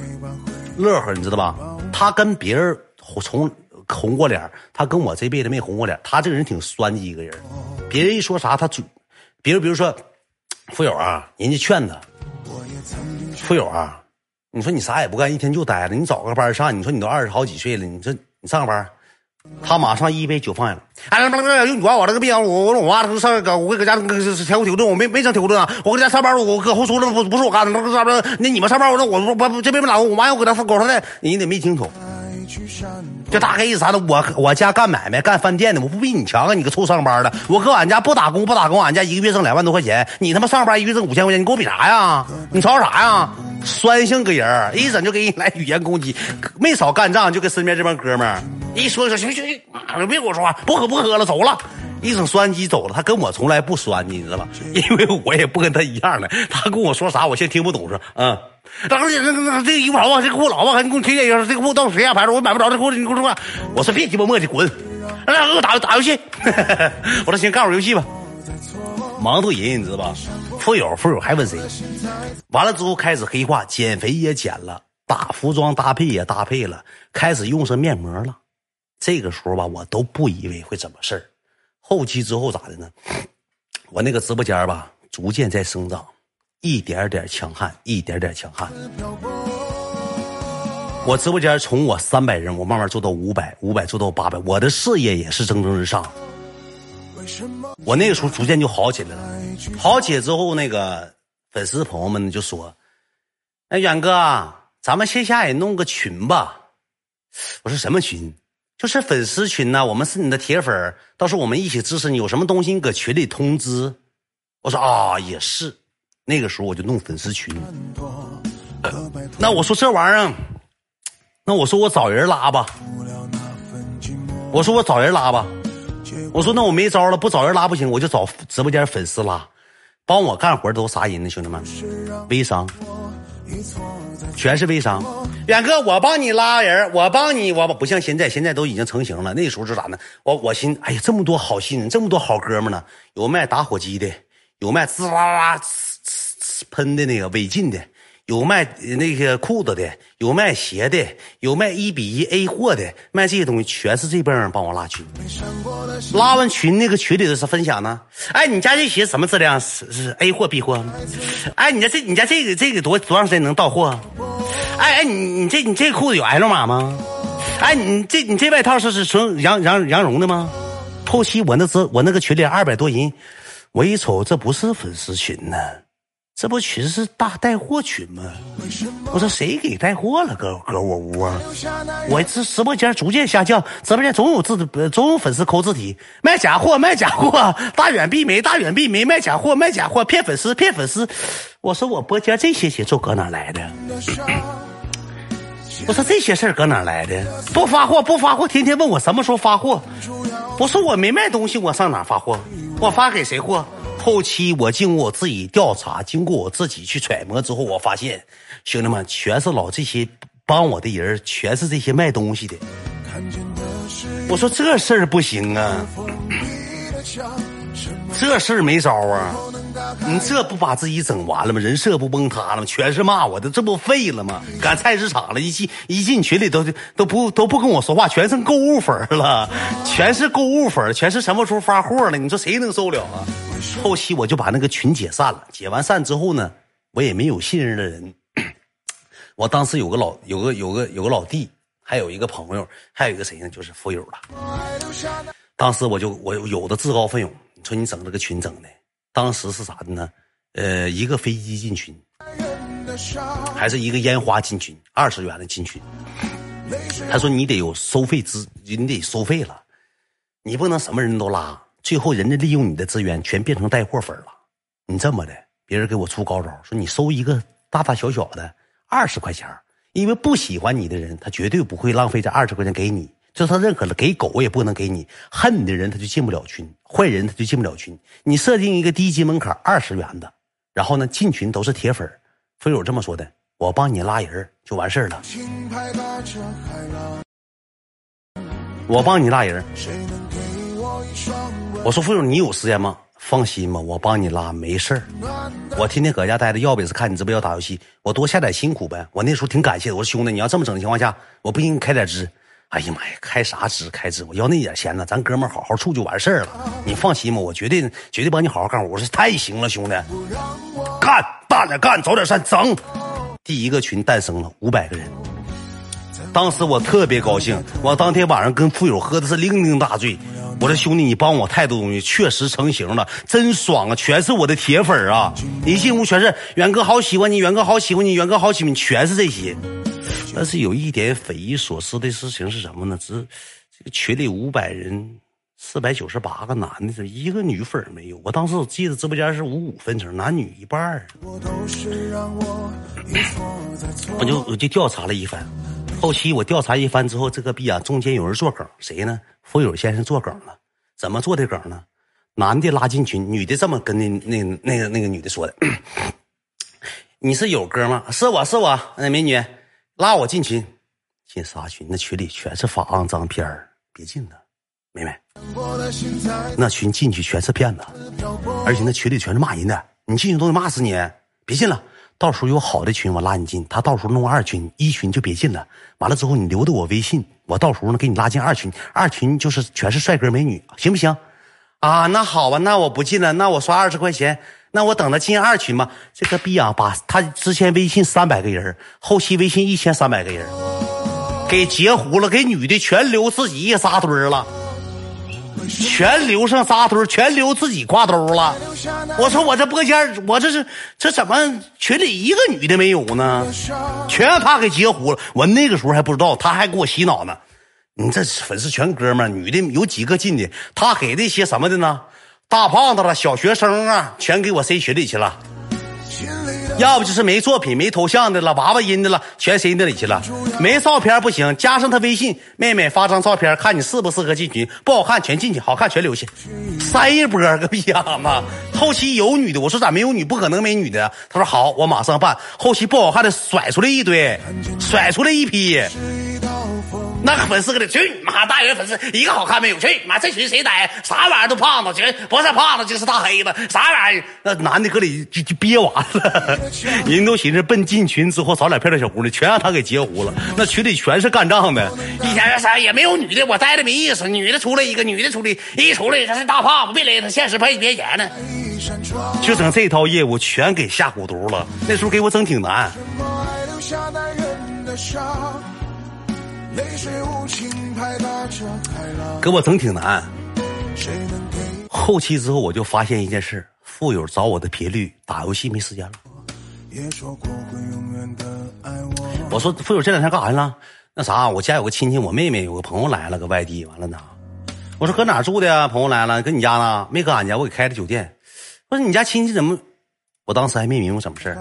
乐呵，你知道吧？他跟别人从。红过脸，他跟我这辈子没红过脸。他这个人挺酸的一个人，别人一说啥他准。比如比如说，富友啊，人家劝他，富友啊，你说你啥也不干，一天就待着，你找个班上。你说你都二十好几岁了，你说你上个班，他马上一杯酒放下了。哎，不用你管我这个逼样，我我我妈他上搁我搁家调调顿，我没没整调顿啊。我搁家上班，我搁后厨那，不不是我干的，那那你们上班，我那我我这边没哪我妈要搁家搞上来，你得没听懂。这大概意思啥呢？我我家干买卖干饭店的，我不比你强啊！你个臭上班的，我搁俺家不打工不打工，俺家一个月挣两万多块钱，你他妈上班一个月挣五千块钱，你跟我比啥呀？你吵啥呀？酸性个人一整就给你来语言攻击，没少干仗，就跟身边这帮哥们儿一说说行行行，别跟我说话，不喝不喝了，走了，一整酸鸡走了。他跟我从来不酸你，你知道吧？因为我也不跟他一样的，他跟我说啥，我先听不懂是嗯。当时那那这个衣服好不好？这裤老不好，你给我推荐一下。这个裤子到谁家牌子？我买不着这裤子，你给我说话。我说别鸡巴磨叽，滚！让给我打打游戏。我说行，干会儿游戏吧。忙都人，你知道吧？富友，富友还问谁？完了之后开始黑化，减肥也减了，打服装搭配也搭配了，开始用上面膜了。这个时候吧，我都不以为会怎么事儿。后期之后咋的呢？我那个直播间吧，逐渐在生长，一点点强悍，一点点强悍。我直播间从我三百人，我慢慢做到五百，五百做到八百，我的事业也是蒸蒸日上。我那个时候逐渐就好起来了，好起来之后，那个粉丝朋友们就说：“哎，远哥，咱们线下也弄个群吧。”我说：“什么群？就是粉丝群呐，我们是你的铁粉，到时候我们一起支持你，有什么东西你搁群里通知。”我说：“啊，也是。”那个时候我就弄粉丝群。那我说这玩意儿。那我说我找人拉吧，我说我找人拉吧，我说那我没招了，不找人拉不行，我就找直播间粉丝拉，帮我干活都啥人呢？兄弟们，微商，全是微商。远哥，我帮你拉人，我帮你，我不像现在，现在都已经成型了。那时候是咋呢？我我心，哎呀，这么多好心人，这么多好哥们呢，有卖打火机的，有卖滋啦啦喷的那个违禁的。有卖那个裤子的，有卖鞋的，有卖一比一 A 货的，卖这些东西全是这帮人帮我拉群。拉完群，那个群里头是分享呢。哎，你家这鞋什么质量？是是 A 货 B 货？哎，你家这你家这个这个多多长时间能到货？哎哎，你你这你这裤子有 L 码吗？哎，你这你这外套是是纯羊羊羊绒的吗？后期我那只我那个群里二百多人，我一瞅这不是粉丝群呢。这不群是大带货群吗？我说谁给带货了？搁搁我屋啊！我这直播间逐渐下降，直播间总有字总有粉丝扣字体，卖假货，卖假货，大远必没，大远必没，卖假货，卖假货，骗粉丝，骗粉丝。我说我播间这些节奏搁哪来的？我说这些事儿搁哪来的？不发货，不发货，天天问我什么时候发货。我说我没卖东西，我上哪发货？我发给谁货？后期我经过我自己调查，经过我自己去揣摩之后，我发现，兄弟们全是老这些帮我的人，全是这些卖东西的。我说这事儿不行啊，这事儿没招啊，你这不把自己整完了吗？人设不崩塌了吗？全是骂我的，这不废了吗？赶菜市场了，一进一进群里都都不都不跟我说话，全成购物粉了，全是购物粉，全是什么时候发货了？你说谁能受了啊？后期我就把那个群解散了，解完散之后呢，我也没有信任的人。我当时有个老有个有个有个老弟，还有一个朋友，还有一个谁呢？就是富友了。当时我就我有的自告奋勇，说你整这个群整的，当时是啥的呢？呃，一个飞机进群，还是一个烟花进群，二十元的进群。他说你得有收费资，你得收费了，你不能什么人都拉。最后，人家利用你的资源，全变成带货粉了。你这么的，别人给我出高招，说你收一个大大小小的二十块钱，因为不喜欢你的人，他绝对不会浪费这二十块钱给你。就他认可了，给狗也不能给你。恨你的人，他就进不了群；坏人，他就进不了群。你设定一个低级门槛，二十元的，然后呢，进群都是铁粉。非友这么说的，我帮你拉人就完事儿了。我帮你拉人。我说富友，你有时间吗？放心吧，我帮你拉，没事儿。我天天搁家待着，要不也是看你直播要打游戏，我多下点辛苦呗。我那时候挺感谢的。我说兄弟，你要这么整的情况下，我不给你开点支。哎呀妈呀，开啥支？开支？我要那点钱呢，咱哥们好好处就完事儿了。你放心吧，我绝对绝对帮你好好干活。我说太行了，兄弟，干大点干，早点散，整。第一个群诞生了，五百个人。当时我特别高兴，我当天晚上跟富友喝的是酩酊大醉。我说兄弟，你帮我太多东西，确实成型了，真爽啊！全是我的铁粉啊！一进屋全是远哥好喜欢你，远哥好喜欢你，远哥好喜欢你，全是这些。但是有一点匪夷所思的事情是什么呢？这这个群里五百人，四百九十八个男的，这一个女粉没有。我当时我记得直播间是五五分成，男女一半我就我就调查了一番，后期我调查一番之后，这个逼啊，中间有人做梗，谁呢？富友先生做梗了，怎么做的梗呢？男的拉进群，女的这么跟那那那个那个女的说的：“ 你是有哥吗？是我是我，那美女拉我进群，进啥群？那群里全是发肮脏片儿，别进了。妹妹，那群进去全是骗子，而且那群里全是骂人的，你进去都得骂死你，别进了。到时候有好的群，我拉你进；他到时候弄二群，一群就别进了。完了之后，你留的我微信，我到时候呢给你拉进二群，二群就是全是帅哥美女，行不行？啊，那好吧，那我不进了，那我刷二十块钱，那我等他进二群吧。这个逼啊，把他之前微信三百个人，后期微信一千三百个人，给截胡了，给女的全留自己一仨堆了。全留上仨堆全留自己挎兜了。我说我这播间，我这是这怎么群里一个女的没有呢？全让他给截胡了。我那个时候还不知道，他还给我洗脑呢。你这粉丝全哥们儿女的有几个进的？他给那些什么的呢？大胖子了，小学生啊，全给我塞群里去了。要不就是没作品、没头像的了，娃娃音的了，全塞那里去了。没照片不行，加上他微信，妹妹发张照片，看你适不适合进群。不好看全进去，好看全留下。塞一波个逼样子。后期有女的，我说咋没有女？不可能没女的。他说好，我马上办。后期不好看的甩出来一堆，甩出来一批。那个粉丝搁里，去你妈！大爷粉丝一个好看没有？去你妈！这群谁逮？啥玩意儿都胖子，全不是胖子就是大黑子，啥玩意儿？那男的搁里就就憋完了，人都寻思奔进群之后找俩漂亮小姑娘，全让他给截胡了。那群里全是干仗的，一天啥也没有女的，我待着没意思。女的出来一个，女的出来一出来，他是大胖子，别勒他，现实赔别演呢。就整这套业务全给下蛊毒了。那时候给我整挺难。给我整挺难。后期之后，我就发现一件事：富友找我的频率，打游戏没时间了。我说富友这两天干啥去了？那啥，我家有个亲戚，我妹妹有个朋友来了，搁外地，完了呢。我说搁哪住的呀？朋友来了，搁你家呢？没搁俺家，我给开的酒店。我说你家亲戚怎么？我当时还没明白什么事，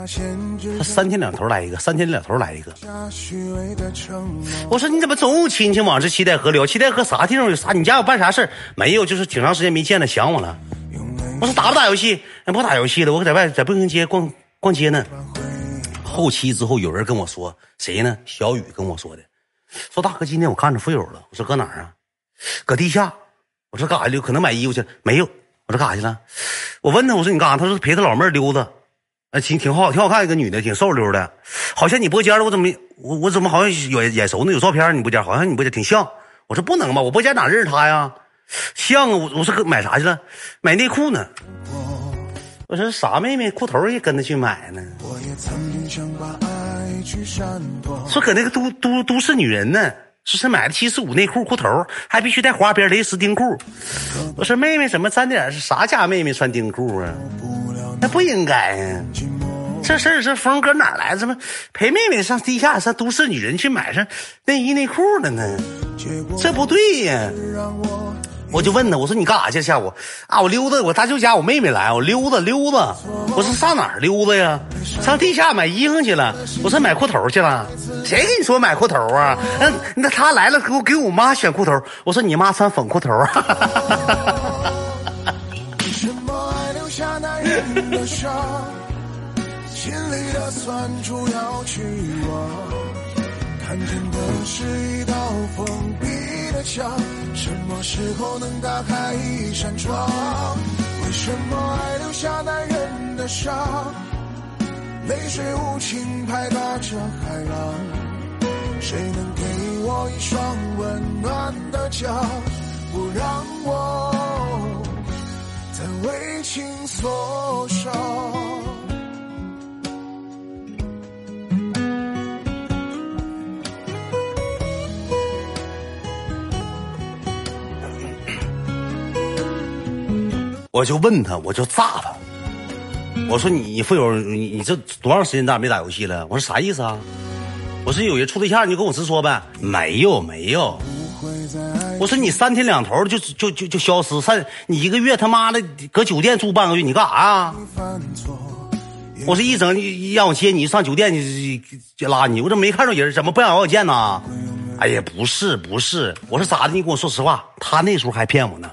他三天两头来一个，三天两头来一个。我说你怎么总有亲戚往这七台河聊？七台河啥地方有啥？你家有办啥事？没有，就是挺长时间没见了，想我了。我说打不打游戏？不打游戏了，我在外在步行街逛逛街呢。后期之后有人跟我说，谁呢？小雨跟我说的，说大哥今天我看着富友了。我说搁哪儿啊？搁地下。我说干啥去？可能买衣服去？没有。我说干啥去了？我问他，我说你干啥？他说陪他老妹儿溜达，哎，挺挺好，挺好看一个女的，挺瘦溜的，好像你播间我怎么我我怎么好像有眼熟呢？有照片你播间好像你播间挺像。我说不能吧，我播间哪认识她呀？像啊，我我说买啥去了？买内裤呢。我说啥妹妹，裤头也跟着去买呢。说搁那个都都都市女人呢。说是买的七十五内裤裤头，还必须带花边蕾丝丁裤。我说妹妹怎么沾点是啥家妹妹穿丁裤啊？那不应该呀！这事儿这风搁哪来？怎么陪妹妹上地下上都市女人去买上内衣内裤了呢？这不对呀！我就问他，我说你干啥去？下午啊，我溜达，我大舅家我妹妹来，我溜达溜达。我说上哪儿溜达呀？上地下买衣裳去了。我说买裤头去了。谁跟你说买裤头啊？嗯，那他来了，给我给我妈选裤头。我说你妈穿粉裤头啊。看见的是一道封闭墙，什么时候能打开一扇窗？为什么爱留下男人的伤？泪水无情拍打着海浪，谁能给我一双温暖的脚，不让我再为情所伤？我就问他，我就炸他。我说你富友，你你这多长时间咋没打游戏了？我说啥意思啊？我说有人处对象，你就跟我直说呗。没有没有。我说你三天两头就就就就消失，三你一个月他妈的搁酒店住半个月，你干啥呀？我说一整让我接你上酒店，你拉你，我怎么没看着人？怎么不想让我见呢？哎呀，不是不是，我说咋的？你跟我说实话，他那时候还骗我呢。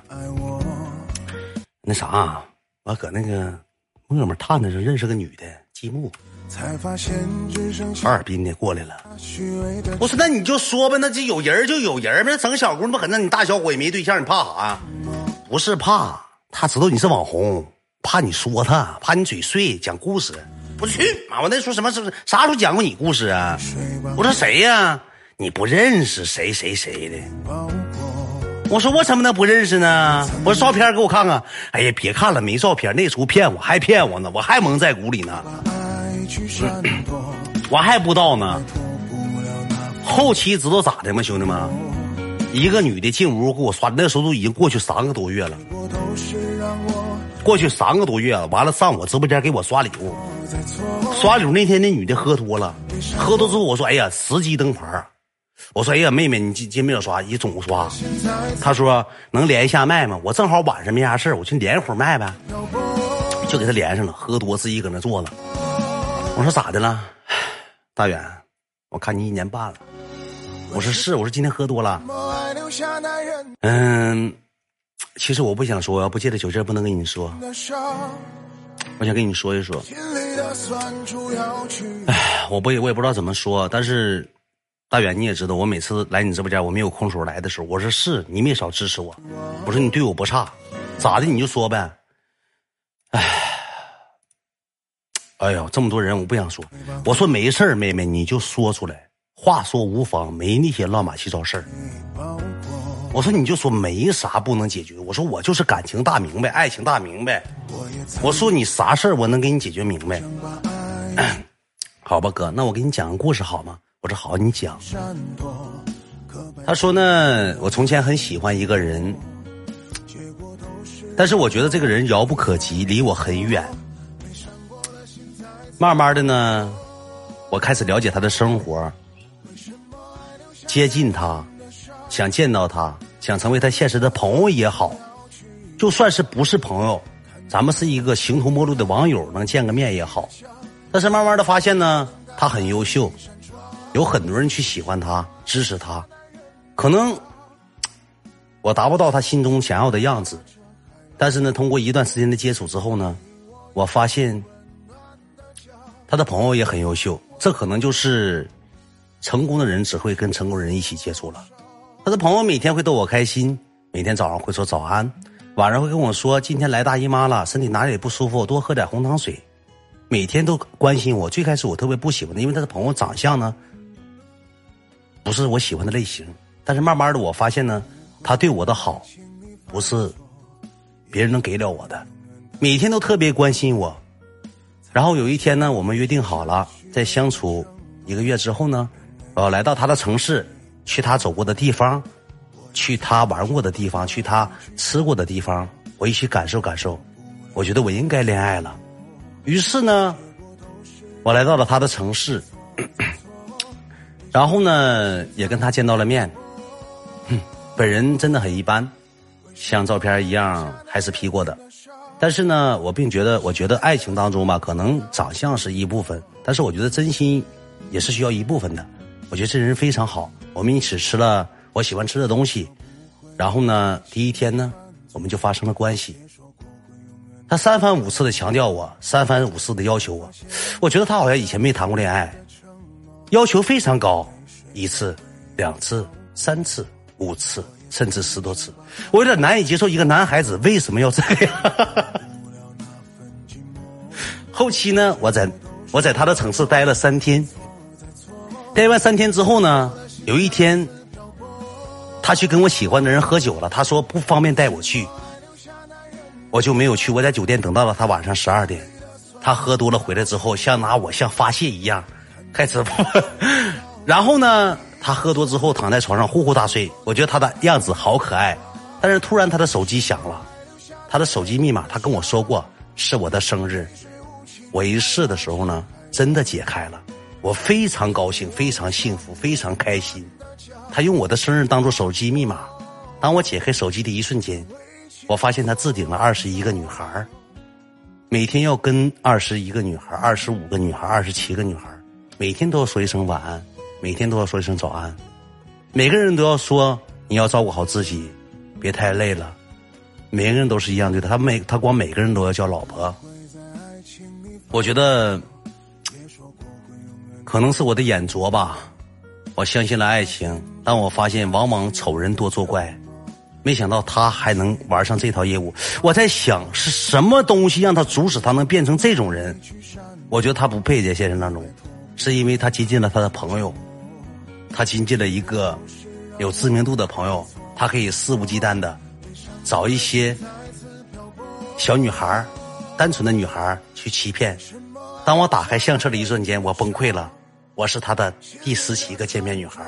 那啥，我搁那个陌陌探的时候认识个女的，积木。哈尔滨的过来了。我说那你就说吧，那这有人就有人呗，整小姑娘不可能你大小伙也没对象，你怕啥呀？不是怕，他知道你是网红，怕你说他，怕你嘴碎讲故事。我去，妈！我那说什么？是不是啥时候讲过你故事啊？我说谁呀？你不认识谁谁谁的？我说我怎么能不认识呢？我说照片给我看看。哎呀，别看了，没照片。那时候骗我，还骗我呢，我还蒙在鼓里呢。我还不知道呢。后期知道咋的吗，兄弟们？一个女的进屋给我刷，那时候都已经过去三个多月了。过去三个多月了，完了上我直播间给我刷礼物。刷礼物那天，那女的喝多了，喝多之后我说：“哎呀，时机灯牌。”我说：“哎呀，妹妹，你今今没有刷，你总刷。”她说：“能连一下麦吗？”我正好晚上没啥事我去连一会儿麦呗，就给她连上了。喝多自己搁那坐了。我说：“咋的了，大远？我看你一年半了。”我说：“是。”我说：“今天喝多了。”嗯，其实我不想说，要不借着酒劲不能跟你说。我想跟你说一说。哎，我不我也不知道怎么说，但是大远你也知道，我每次来你直播间，我没有空手来的时候，我说是你没少支持我，我说你对我不差，咋的你就说呗。哎，哎呦，这么多人我不想说，我说没事儿，妹妹你就说出来，话说无妨，没那些乱码七糟事儿。我说你就说没啥不能解决。我说我就是感情大明白，爱情大明白。我说你啥事儿我能给你解决明白。好吧，哥，那我给你讲个故事好吗？我说好，你讲。他说呢，我从前很喜欢一个人，但是我觉得这个人遥不可及，离我很远。慢慢的呢，我开始了解他的生活，接近他。想见到他，想成为他现实的朋友也好，就算是不是朋友，咱们是一个形同陌路的网友，能见个面也好。但是慢慢的发现呢，他很优秀，有很多人去喜欢他，支持他。可能我达不到他心中想要的样子，但是呢，通过一段时间的接触之后呢，我发现他的朋友也很优秀。这可能就是成功的人只会跟成功人一起接触了。他的朋友每天会逗我开心，每天早上会说早安，晚上会跟我说今天来大姨妈了，身体哪里不舒服，多喝点红糖水。每天都关心我。最开始我特别不喜欢他，因为他的朋友长相呢不是我喜欢的类型。但是慢慢的我发现呢，他对我的好不是别人能给了我的，每天都特别关心我。然后有一天呢，我们约定好了，在相处一个月之后呢，我要来到他的城市。去他走过的地方，去他玩过的地方，去他吃过的地方，我一起感受感受。我觉得我应该恋爱了，于是呢，我来到了他的城市，然后呢，也跟他见到了面。本人真的很一般，像照片一样还是 P 过的。但是呢，我并觉得，我觉得爱情当中吧，可能长相是一部分，但是我觉得真心也是需要一部分的。我觉得这人非常好。我们一起吃了我喜欢吃的东西，然后呢，第一天呢，我们就发生了关系。他三番五次的强调我，三番五次的要求我，我觉得他好像以前没谈过恋爱，要求非常高，一次、两次、三次、五次，甚至十多次，我有点难以接受一个男孩子为什么要这样。后期呢，我在我在他的城市待了三天，待完三天之后呢。有一天，他去跟我喜欢的人喝酒了。他说不方便带我去，我就没有去。我在酒店等到了他晚上十二点。他喝多了回来之后，像拿我像发泄一样，开直播。然后呢，他喝多之后躺在床上呼呼大睡。我觉得他的样子好可爱。但是突然他的手机响了，他的手机密码他跟我说过是我的生日。我一试的时候呢，真的解开了。我非常高兴，非常幸福，非常开心。他用我的生日当做手机密码。当我解开手机的一瞬间，我发现他置顶了二十一个女孩每天要跟二十一个女孩二十五个女孩二十七个女孩每天都要说一声晚安，每天都要说一声早安。每个人都要说你要照顾好自己，别太累了。每个人都是一样对的，他每他光每个人都要叫老婆。我觉得。可能是我的眼拙吧，我相信了爱情，但我发现往往丑人多作怪。没想到他还能玩上这套业务。我在想是什么东西让他阻止他能变成这种人？我觉得他不配在现实当中，是因为他接近了他的朋友，他亲近了一个有知名度的朋友，他可以肆无忌惮的找一些小女孩单纯的女孩去欺骗。当我打开相册的一瞬间，我崩溃了。我是他的第十七个见面女孩。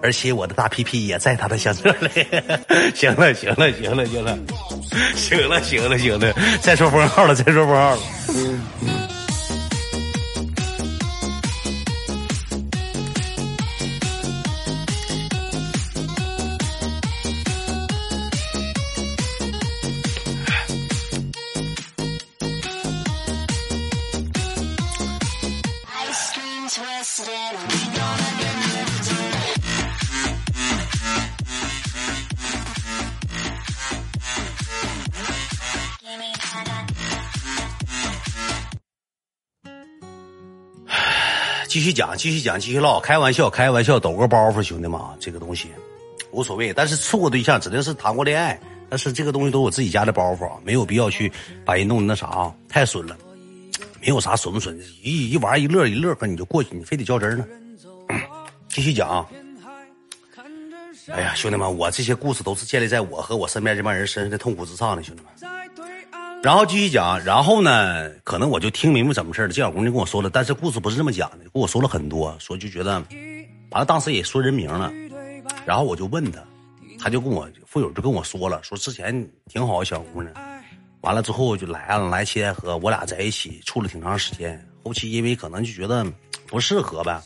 而且我的大屁屁也在他的相册里。行了，行了，行了，行了，行了，行了，行了，再说封号了，再说封号了。继续讲，继续讲，继续唠，开玩笑，开玩笑，抖个包袱，兄弟们啊，这个东西无所谓。但是处过对象，指定是谈过恋爱，但是这个东西都我自己家的包袱，没有必要去把人弄的那啥，太损了。没有啥损不损，一一玩一乐一乐呵，你就过去，你非得较真呢。继续讲。哎呀，兄弟们，我这些故事都是建立在我和我身边这帮人身上的痛苦之上的，兄弟们。然后继续讲，然后呢，可能我就听明白怎么事了。这小姑娘跟我说了，但是故事不是这么讲的，跟我说了很多，说就觉得，完了当时也说人名了，然后我就问他，他就跟我富友就跟我说了，说之前挺好小姑娘，完了之后就来了，来七台河，我俩在一起处了挺长时间，后期因为可能就觉得不适合呗，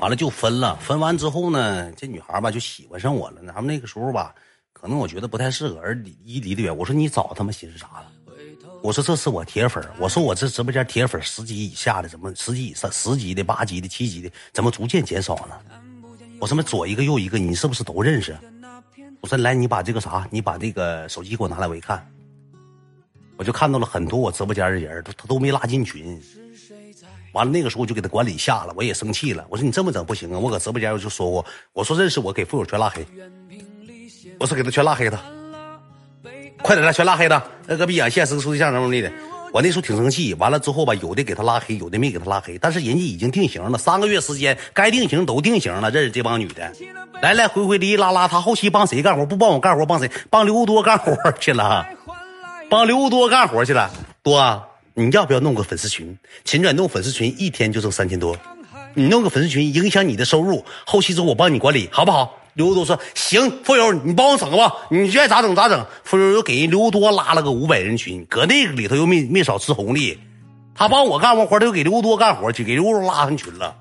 完了就分了，分完之后呢，这女孩吧就喜欢上我了，咱们那个时候吧。可能我觉得不太适合，而离一离得远。我说你找他妈寻思啥了？我说这是我铁粉我说我这直播间铁粉十级以下的，怎么十级以上、十级的、八级的、七级的，怎么逐渐减少呢？我什么左一个右一个，你是不是都认识？我说来，你把这个啥，你把这个手机给我拿来，我一看，我就看到了很多我直播间的人，他他都没拉进群。完了那个时候我就给他管理下了，我也生气了。我说你这么整不行啊！我搁直播间我就说过，我说认识我给富友全拉黑。我是给他全拉黑他，快点的全拉黑他。那个逼眼现实处对象怎么的？我那时候挺生气。完了之后吧，有的给他拉黑，有的没给他拉黑。但是人家已经定型了，三个月时间该定型都定型了。认识这帮女的，来来回回哩哩啦啦。他后期帮谁干活？不帮我干活，帮谁？帮刘多干活去了。帮刘多干活去了。多，你要不要弄个粉丝群？秦转弄粉丝群一天就挣三千多。你弄个粉丝群影响你的收入，后期之后我帮你管理，好不好？刘多说：“行，富友，你帮我整吧，你愿意咋整咋整。”富友又给人刘多拉了个五百人群，搁那个里头又没没少吃红利。他帮我干完活，他又给刘多干活去，给刘多拉上群了。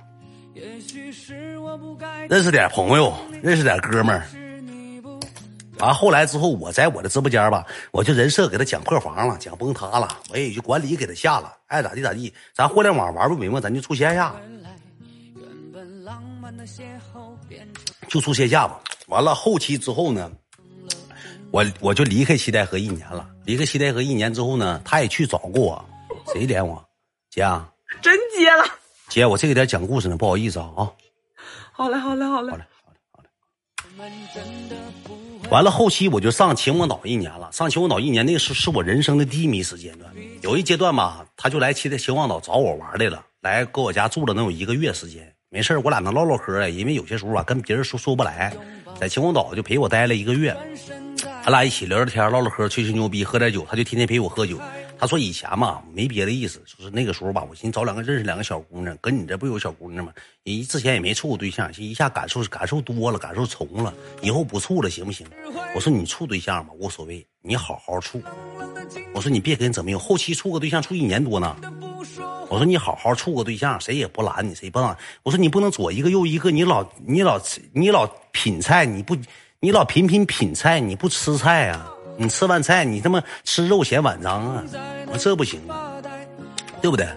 认识点朋友，认识点哥们儿。完后来之后，我在我的直播间吧，我就人设给他讲破防了，讲崩塌了，我也就管理给他下了，爱咋地咋地。咱互联网玩不明白，咱就出线下。原本浪漫的邂逅变成就出线下吧，完了后期之后呢，我我就离开西戴河一年了。离开西戴河一年之后呢，他也去找过我，谁连我？姐啊，真接了。姐，我这个点讲故事呢，不好意思啊啊。好嘞，好嘞，好嘞，好嘞，好嘞，好嘞。完了后期我就上秦皇岛一年了，上秦皇岛一年，那是是我人生的低迷时间段。有一阶段吧，他就来秦秦皇岛找我玩来了，来搁我家住了能有一个月时间。没事我俩能唠唠嗑，因为有些时候啊，跟别人说说不来，在秦皇岛就陪我待了一个月，咱俩一起聊聊天、唠唠嗑、吹吹牛逼、喝点酒，他就天天陪我喝酒。他说以前嘛没别的意思，就是那个时候吧，我寻思找两个认识两个小姑娘，跟你这不有小姑娘吗？你之前也没处过对象，一下感受感受多了，感受重了，以后不处了行不行？我说你处对象吧，无所谓，你好好处。我说你别跟怎么样，后期处个对象处一年多呢。我说你好好处个对象，谁也不拦你，谁不让。我说你不能左一个右一个，你老你老你老品菜，你不你老品品品菜，你不吃菜啊？你吃完菜，你他妈吃肉嫌碗脏啊？我这不行，对不对？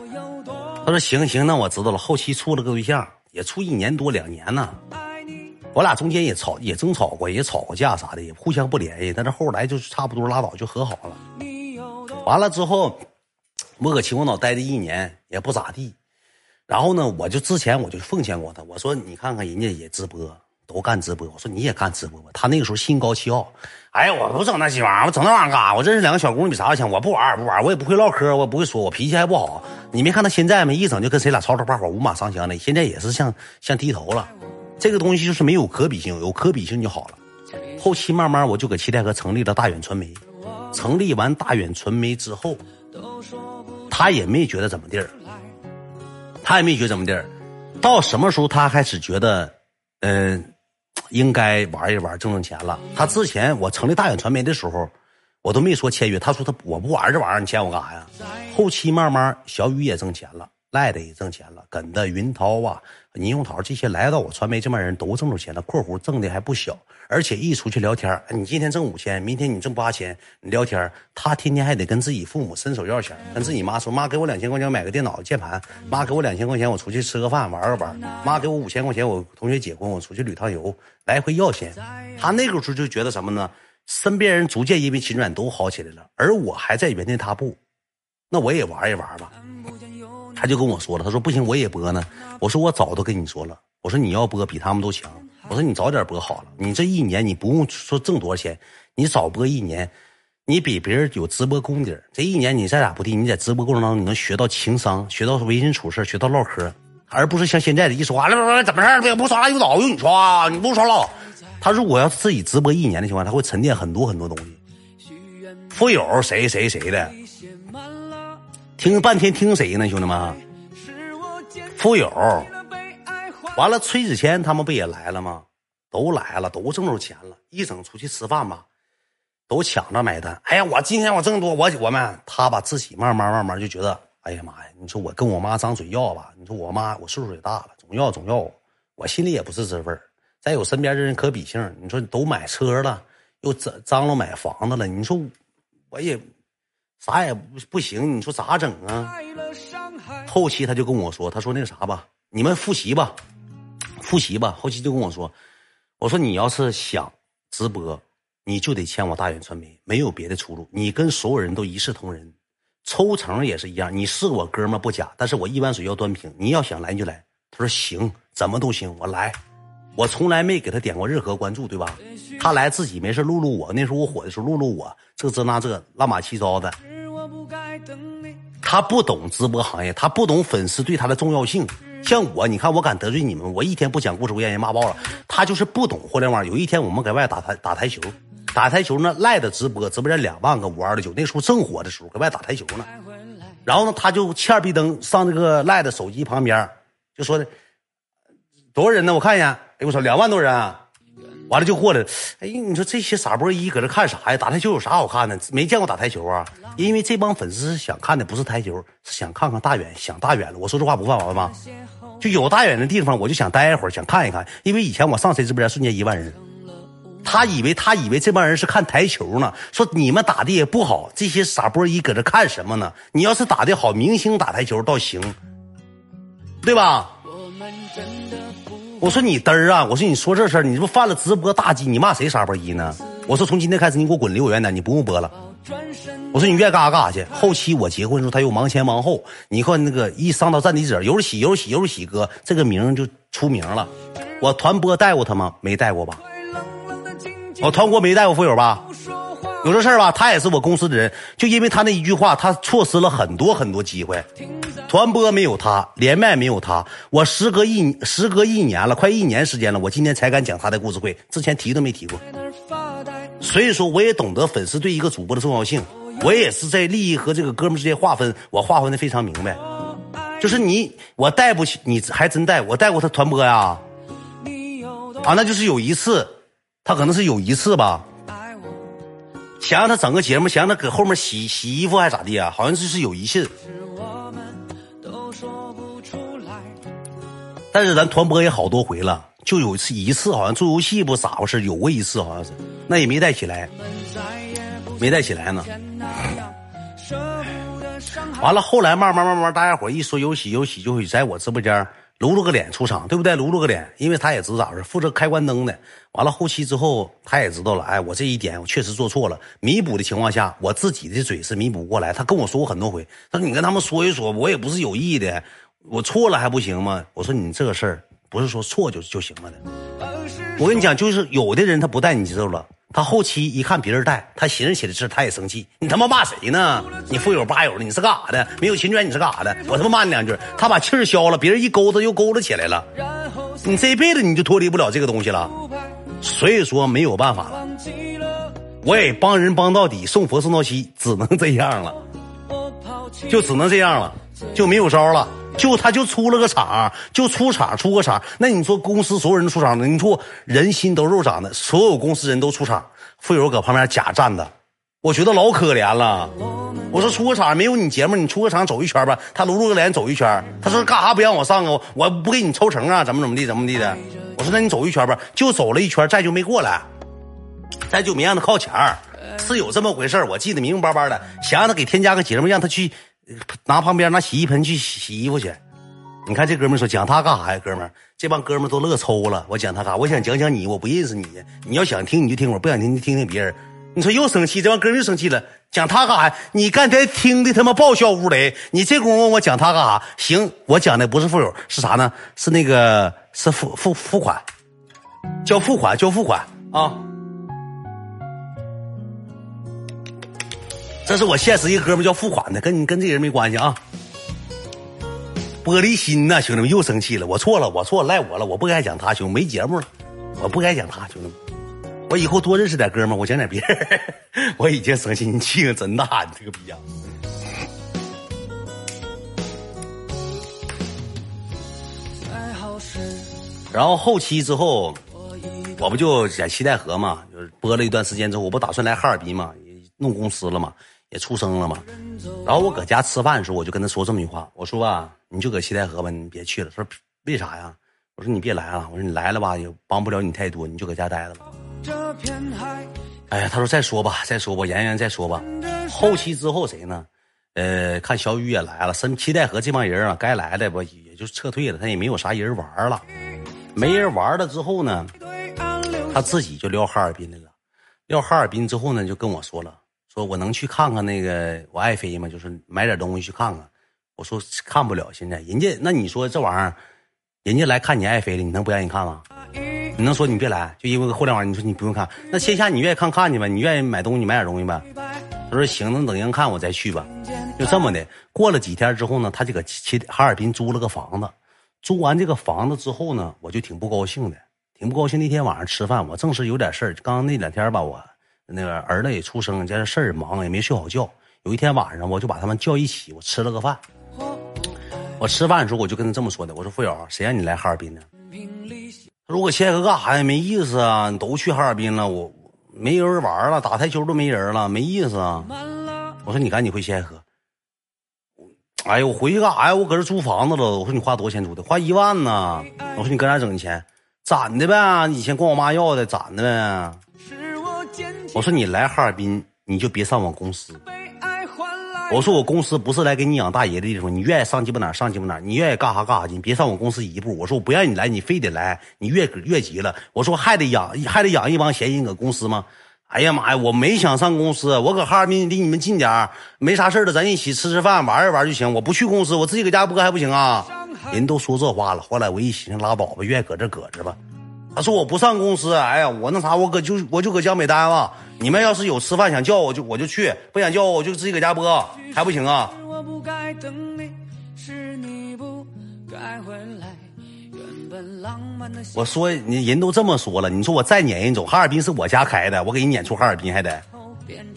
他说行行，那我知道了。后期处了个对象，也处一年多两年呢。我俩中间也吵也争吵过，也吵过架啥的，也互相不联系。但是后来就是差不多拉倒，就和好了。完了之后。我搁秦皇岛待的一年也不咋地，然后呢，我就之前我就奉劝过他，我说你看看人家也直播，都干直播，我说你也干直播吧。他那个时候心高气傲，哎呀，我不整那鸡玩意儿，我整那玩意儿干啥？我认识两个小姑娘比啥强？我不玩不玩，我也不会唠嗑，我也不会说，我脾气还不好。你没看他现在没？一整就跟谁俩吵吵把火，五马上墙的。现在也是像像低头了。这个东西就是没有可比性，有可比性就好了。后期慢慢我就搁七台河成立了大远传媒，成立完大远传媒之后，他也没觉得怎么地儿。他也没觉得怎么地儿，到什么时候他开始觉得，嗯，应该玩一玩挣挣钱了。他之前我成立大远传媒的时候，我都没说签约。他说他我不玩这玩意儿，你签我干啥呀？后期慢慢小雨也挣钱了，赖的也挣钱了，跟的云涛啊。倪永桃这些来到我传媒这帮人都挣着钱了，括弧挣的还不小，而且一出去聊天，你今天挣五千，明天你挣八千，你聊天，他天天还得跟自己父母伸手要钱，跟自己妈说，妈给我两千块钱买个电脑键盘，妈给我两千块钱我出去吃个饭玩个玩，妈给我五千块钱我同学结婚我出去旅趟游，来回要钱，他那个时候就觉得什么呢？身边人逐渐因为秦转都好起来了，而我还在原地踏步，那我也玩一玩吧。他就跟我说了，他说不行，我也播呢。我说我早都跟你说了，我说你要播比他们都强。我说你早点播好了，你这一年你不用说挣多少钱，你早播一年，你比别人有直播功底这一年你再咋不地，你在直播过程当中你能学到情商，学到为人处事，学到唠嗑，而不是像现在的一说话，来来来，怎么事儿？不刷了又倒，用你刷，你不刷了。他如果要自己直播一年的情况，他会沉淀很多很多东西。富有谁谁谁的。听半天听谁呢，兄弟们？富有，完了，崔子谦他们不也来了吗？都来了，都挣着钱了。一整出去吃饭吧，都抢着买单。哎呀，我今天我挣多，我我们他把自己慢慢慢慢就觉得，哎呀妈呀！你说我跟我妈张嘴要吧？你说我妈我岁数也大了，总要总要，我心里也不是滋味儿。再有身边的人可比性，你说都买车了，又张张罗买房子了，你说我也。啥也不不行，你说咋整啊？后期他就跟我说，他说那个啥吧，你们复习吧，复习吧。后期就跟我说，我说你要是想直播，你就得签我大远传媒，没有别的出路。你跟所有人都一视同仁，抽成也是一样。你是我哥们不假，但是我一碗水要端平。你要想来你就来。他说行，怎么都行，我来。我从来没给他点过任何关注，对吧？他来自己没事录录我，那时候我火的时候录录我，这这那这乱码七糟的。他不懂直播行业，他不懂粉丝对他的重要性。像我，你看我敢得罪你们，我一天不讲故事，我让人骂爆了。他就是不懂互联网。有一天我们搁外打台打台球，打台球呢赖的直播，直播间两万个五二的九，那时候正火的时候，搁外打台球呢。然后呢，他就欠逼登上那个赖的手机旁边，就说的多少人呢？我看一眼。哎，我操，两万多人，完了就过来了。哎，你说这些傻波一搁这看啥呀？打台球有啥好看的？没见过打台球啊？因为这帮粉丝想看的不是台球，是想看看大远，想大远了。我说这话不犯法吗？就有大远的地方，我就想待一会儿，想看一看。因为以前我上谁直播间，瞬间一万人。他以为他以为这帮人是看台球呢，说你们打的也不好，这些傻波一搁这看什么呢？你要是打的好，明星打台球倒行，对吧？我说你嘚儿啊！我说你说这事儿，你这不犯了直播大忌？你骂谁傻波一呢？我说从今天开始你给我滚离我远点，你不用播了。我说你愿意干啥干啥去。后期我结婚的时候他又忙前忙后，你看那个一上到站地址，有喜有喜有喜哥这个名就出名了。我团播带过他吗？没带过吧？我团播没带过富友吧？有这事儿吧？他也是我公司的人，就因为他那一句话，他错失了很多很多机会。传播没有他，连麦没有他，我时隔一时隔一年了，快一年时间了，我今天才敢讲他的故事会，之前提都没提过。所以说，我也懂得粉丝对一个主播的重要性，我也是在利益和这个哥们之间划分，我划分的非常明白。就是你，我带不起，你还真带，我带过他传播呀。啊，那就是有一次，他可能是有一次吧。想让他整个节目，想让他搁后面洗洗衣服还是咋地啊？好像就是有一次，但是咱团播也好多回了，就有一次一次好像做游戏不咋回事，有过一次好像是，那也没带起来，没带起来呢。完了后来慢慢慢慢，大家伙一说有喜有喜，就会在我直播间。露露个脸出场，对不对？露露个脸，因为他也知道咋回事，负责开关灯的。完了后期之后，他也知道了，哎，我这一点我确实做错了。弥补的情况下，我自己的嘴是弥补不过来。他跟我说过很多回，他说你跟他们说一说，我也不是有意的。我错了还不行吗？我说你这个事儿不是说错就就行了的。我跟你讲，就是有的人他不带你知道了，他后期一看别人带，他寻思起来事他也生气。你他妈骂谁呢？你富有八友的，你是干啥的？没有侵权你是干啥的？我他妈骂你两句，他把气儿消了，别人一勾搭又勾搭起来了。你这辈子你就脱离不了这个东西了。所以说没有办法了，我也帮人帮到底，送佛送到西，只能这样了，就只能这样了，就没有招了。就他就出了个场，就出场出个场。那你说公司所有人都出场了，你说人心都肉长的，所有公司人都出场，富友搁旁边假站着，我觉得老可怜了。我说出个场没有你节目，你出个场走一圈吧。他露露个脸走一圈，他说干啥不让我上啊？我不给你抽成啊？怎么怎么地怎么地的？我说那你走一圈吧，就走了一圈，再就没过来，再就没让他靠前，是有这么回事我记得明明白白的，想让他给添加个节目，让他去拿旁边拿洗衣盆去洗衣服去。你看这哥们说讲他干啥呀？哥们，这帮哥们都乐抽了。我讲他干啥？我想讲讲你，我不认识你。你要想听你就听我，不想听就听听别人。你说又生气，这帮哥们又生气了。讲他干啥？你刚才听的他妈爆笑乌雷，你这功夫问我讲他干啥？行，我讲的不是富有，是啥呢？是那个。是付付付款，交付款，交付款啊！这是我现实一哥们叫付款的，跟你跟这人没关系啊！玻璃心呐，兄弟们又生气了，我错了，我错了，赖我了，我不该讲他，兄弟没节目了，我不该讲他，兄弟们，我以后多认识点哥们，我讲点别人。我已经生气，你气性真大，你这个逼样。然后后期之后，我不就在七代河嘛，就是播了一段时间之后，我不打算来哈尔滨嘛，弄公司了嘛，也出生了嘛。然后我搁家吃饭的时候，我就跟他说这么一句话，我说吧，你就搁七代河吧，你别去了。他说为啥呀？我说你别来了，我说你来了吧，也帮不了你太多，你就搁家待着吧。哎呀，他说再说吧，再说吧，妍妍再说吧。后期之后谁呢？呃，看小雨也来了，深七代河这帮人啊，该来的不也就撤退了，他也没有啥人玩了。没人玩了之后呢，他自己就撂哈尔滨来了。撂哈尔滨之后呢，就跟我说了，说我能去看看那个我爱妃吗？就是买点东西去看看。我说看不了，现在人家那你说这玩意儿，人家来看你爱妃了，你能不让人看吗？你能说你别来？就因为个互联网，你说你不用看，那线下你愿意看看去吧？你愿意买东西买点东西呗？他说行，那等人看我再去吧。就这么的，过了几天之后呢，他就搁齐哈尔滨租了个房子。租完这个房子之后呢，我就挺不高兴的，挺不高兴。那天晚上吃饭，我正是有点事儿。刚刚那两天吧，我那个儿子也出生，加上事儿忙，也没睡好觉。有一天晚上，我就把他们叫一起，我吃了个饭。我吃饭的时候，我就跟他这么说的：“我说富友，谁让你来哈尔滨的？”他说：“我现在干啥呀？没意思啊！你都去哈尔滨了，我没人玩了，打台球都没人了，没意思啊！”我说：“你赶紧回仙河。”哎呀，我回去干啥呀？我搁这租房子了。我说你花多少钱租的？花一万呢。我说你搁哪整的钱？攒的呗，以前管我妈要的，攒的呗。我说你来哈尔滨，你就别上我公司。我说我公司不是来给你养大爷的地方，你愿意上鸡巴哪上鸡巴哪，你愿意干啥干啥去，你别上我公司一步。我说我不让你来，你非得来，你越越急了。我说还得养，还得养一帮闲人搁公司吗？哎呀妈呀！我没想上公司，我搁哈尔滨离你们近点没啥事的，咱一起吃吃饭，玩一玩就行。我不去公司，我自己搁家播还不行啊？人都说这话了，后来我一寻思，拉倒吧，愿意搁这搁着吧。他说我不上公司，哎呀，我那啥，我搁就我就搁江北待吧。你们要是有吃饭想叫我就我就去，不想叫我我就自己搁家播，还不行啊？我说你人都这么说了，你说我再撵人走，哈尔滨是我家开的，我给你撵出哈尔滨还得？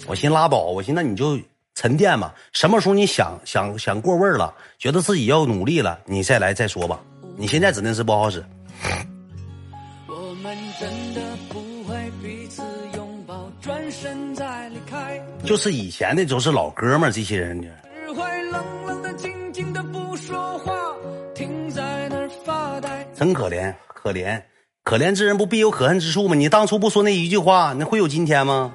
我寻拉倒，我寻那你就沉淀吧，什么时候你想想想过味儿了，觉得自己要努力了，你再来再说吧。你现在指定是不好使。就是以前的都是老哥们儿，这些人呢。真可怜，可怜，可怜之人不必有可恨之处吗？你当初不说那一句话，那会有今天吗？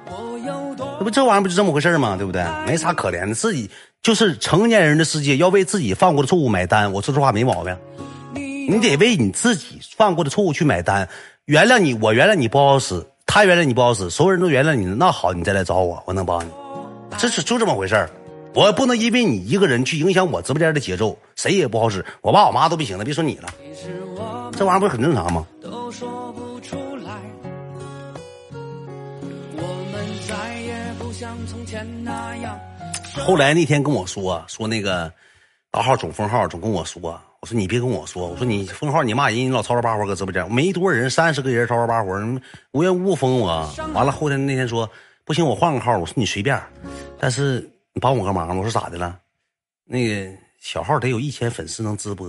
那不这玩意儿不就这么回事吗？对不对？没啥可怜的，自己就是成年人的世界，要为自己犯过的错误买单。我说这话没毛病，你得为你自己犯过的错误去买单。原谅你，我原谅你不好使，他原谅你不好使，所有人都原谅你，那好，你再来找我，我能帮你。这是就这么回事儿。我不能因为你一个人去影响我直播间的节奏，谁也不好使。我爸我妈都不行了，别说你了，这玩意儿不是很正常吗？后来那天跟我说说那个大号总封号总跟我说，我说你别跟我说，我说你封号你骂人，你老吵吵巴火搁直播间，没多少人，三十个人吵吵巴火，无缘无故封我。完了后天那天说不行，我换个号，我说你随便，但是你帮我个忙，我说咋的了？那个小号得有一千粉丝能直播，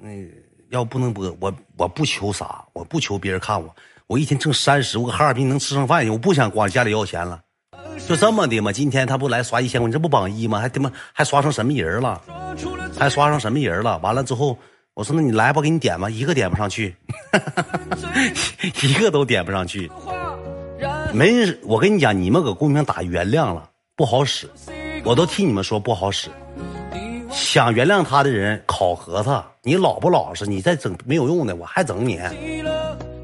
那个要不能播，我我不求啥，我不求别人看我，我一天挣三十，我搁哈尔滨能吃上饭去，我不想管家里要钱了。就这么的嘛，今天他不来刷一千块，你这不榜一吗？还他妈还刷成什么人了？还刷成什么人了？完了之后，我说那你来吧，给你点吧，一个点不上去，一个都点不上去。没，我跟你讲，你们搁公屏打原谅了，不好使，我都替你们说不好使。想原谅他的人考核他，你老不老实，你再整没有用的，我还整你，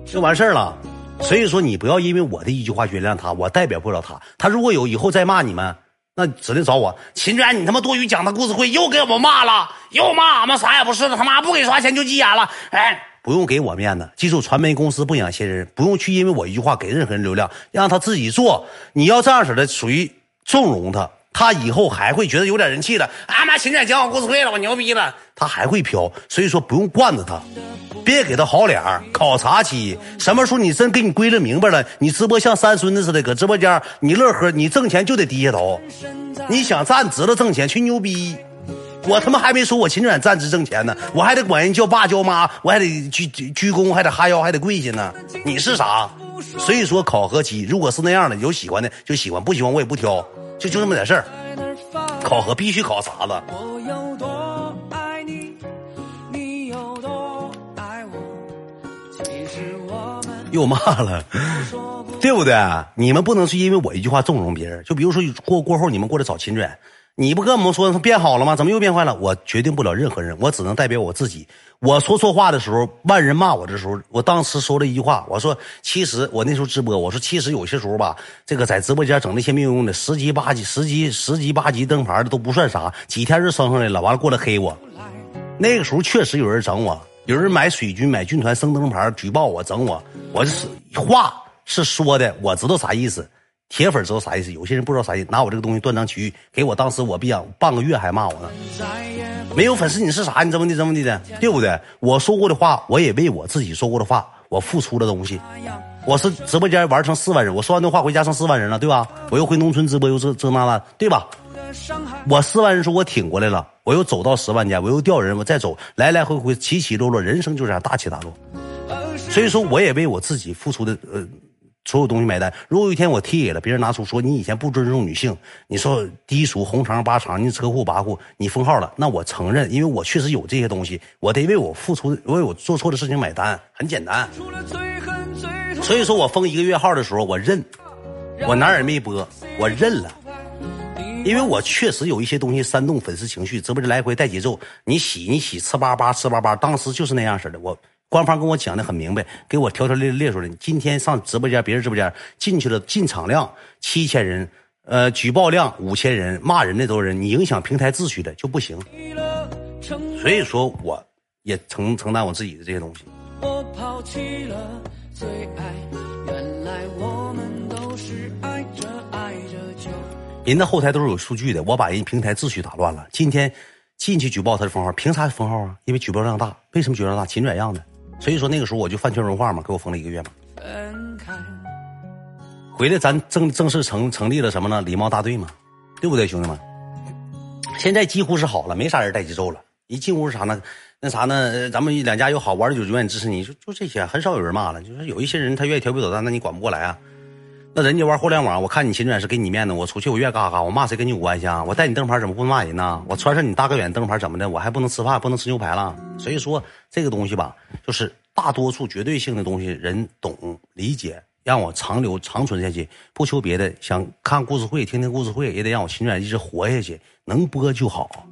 就完事儿了。所以说，你不要因为我的一句话原谅他，我代表不了他。他如果有以后再骂你们，那指定找我。秦娟，你他妈多余讲他故事会又给我骂了，又骂俺们啥也不是了，他妈不给刷钱就急眼了。哎，不用给我面子，记住，传媒公司不养闲人，不用去因为我一句话给任何人流量，让他自己做。你要这样式的，属于纵容他，他以后还会觉得有点人气了。俺妈秦娟讲我故事会了，我牛逼了，他还会飘。所以说，不用惯着他。别给他好脸考察期什么时候你真给你归了明白了，你直播像三孙子似的搁直播间，你乐呵，你挣钱就得低下头。你想站直了挣钱去牛逼，我他妈还没说我秦远站直挣钱呢，我还得管人叫爸叫妈，我还得鞠鞠躬，还得哈腰，还得跪下呢。你是啥？所以说考核期，如果是那样的，有喜欢的就喜欢，不喜欢我也不挑，就就这么点事儿。考核必须考啥子？又骂了，对不对？你们不能是因为我一句话纵容别人。就比如说过过后，你们过来找秦拽，你不跟我们说他变好了吗？怎么又变坏了？我决定不了任何人，我只能代表我自己。我说错话的时候，万人骂我的时候，我当时说了一句话，我说：其实我那时候直播，我说其实有些时候吧，这个在直播间整那些没有用的十级八级、十级十级八级灯牌的都不算啥，几天就升上来了，完了过来黑我。那个时候确实有人整我。有人买水军、买军团升灯牌，举报我、整我，我是话是说的，我知道啥意思，铁粉知道啥意思。有些人不知道啥意思，拿我这个东西断章取义，给我当时我逼半个月还骂我呢。没有粉丝你是啥？你怎么的怎么的的，对不对？我说过的话，我也为我自己说过的话，我付出的东西。我是直播间玩成四万人，我说完那话回家剩四万人了，对吧？我又回农村直播，又这这那那，对吧？我四万人说，我挺过来了，我又走到十万家，我又调人，我再走，来来回回起起落落，人生就这样大起大落。所以说，我也为我自己付出的呃所有东西买单。如果有一天我踢野了，别人拿出说你以前不尊重女性，你说低俗、红肠、八肠，你车库八库，你封号了，那我承认，因为我确实有这些东西，我得为我付出、为我做错的事情买单，很简单。所以说我封一个月号的时候，我认，我哪儿也没播，我认了。因为我确实有一些东西煽动粉丝情绪，直播间来回带节奏，你洗你洗，吃巴巴吃巴巴，当时就是那样式的。我官方跟我讲的很明白，给我条条列列出来。今天上直播间，别人直播间进去了，进场量七千人，呃，举报量五千人，骂人的都是人，你影响平台秩序的就不行。所以说，我也承承担我自己的这些东西。我抛弃了最爱，原来我们都是爱着爱着就。人的后台都是有数据的，我把人平台秩序打乱了。今天进去举报他的封号，凭啥封号啊？因为举报量大。为什么举报量大？勤转让的。所以说那个时候我就饭圈文化嘛，给我封了一个月嘛。回来咱正正式成成立了什么呢？礼貌大队嘛，对不对，兄弟们？现在几乎是好了，没啥人带节奏了。一进屋是啥呢？那啥呢？咱们两家又好玩的就永远支持你，就就这些，很少有人骂了。就是有一些人他愿意调皮捣蛋，那你管不过来啊。那人家玩互联网，我看你秦远是给你面子，我出去我愿嘎嘎，我骂谁跟你有关系啊？我带你灯牌怎么不能骂人呢？我穿上你大个远灯牌怎么的？我还不能吃饭，不能吃牛排了？所以说这个东西吧，就是大多数绝对性的东西，人懂理解，让我长留长存下去，不求别的，想看故事会，听听故事会，也得让我秦远一直活下去，能播就好。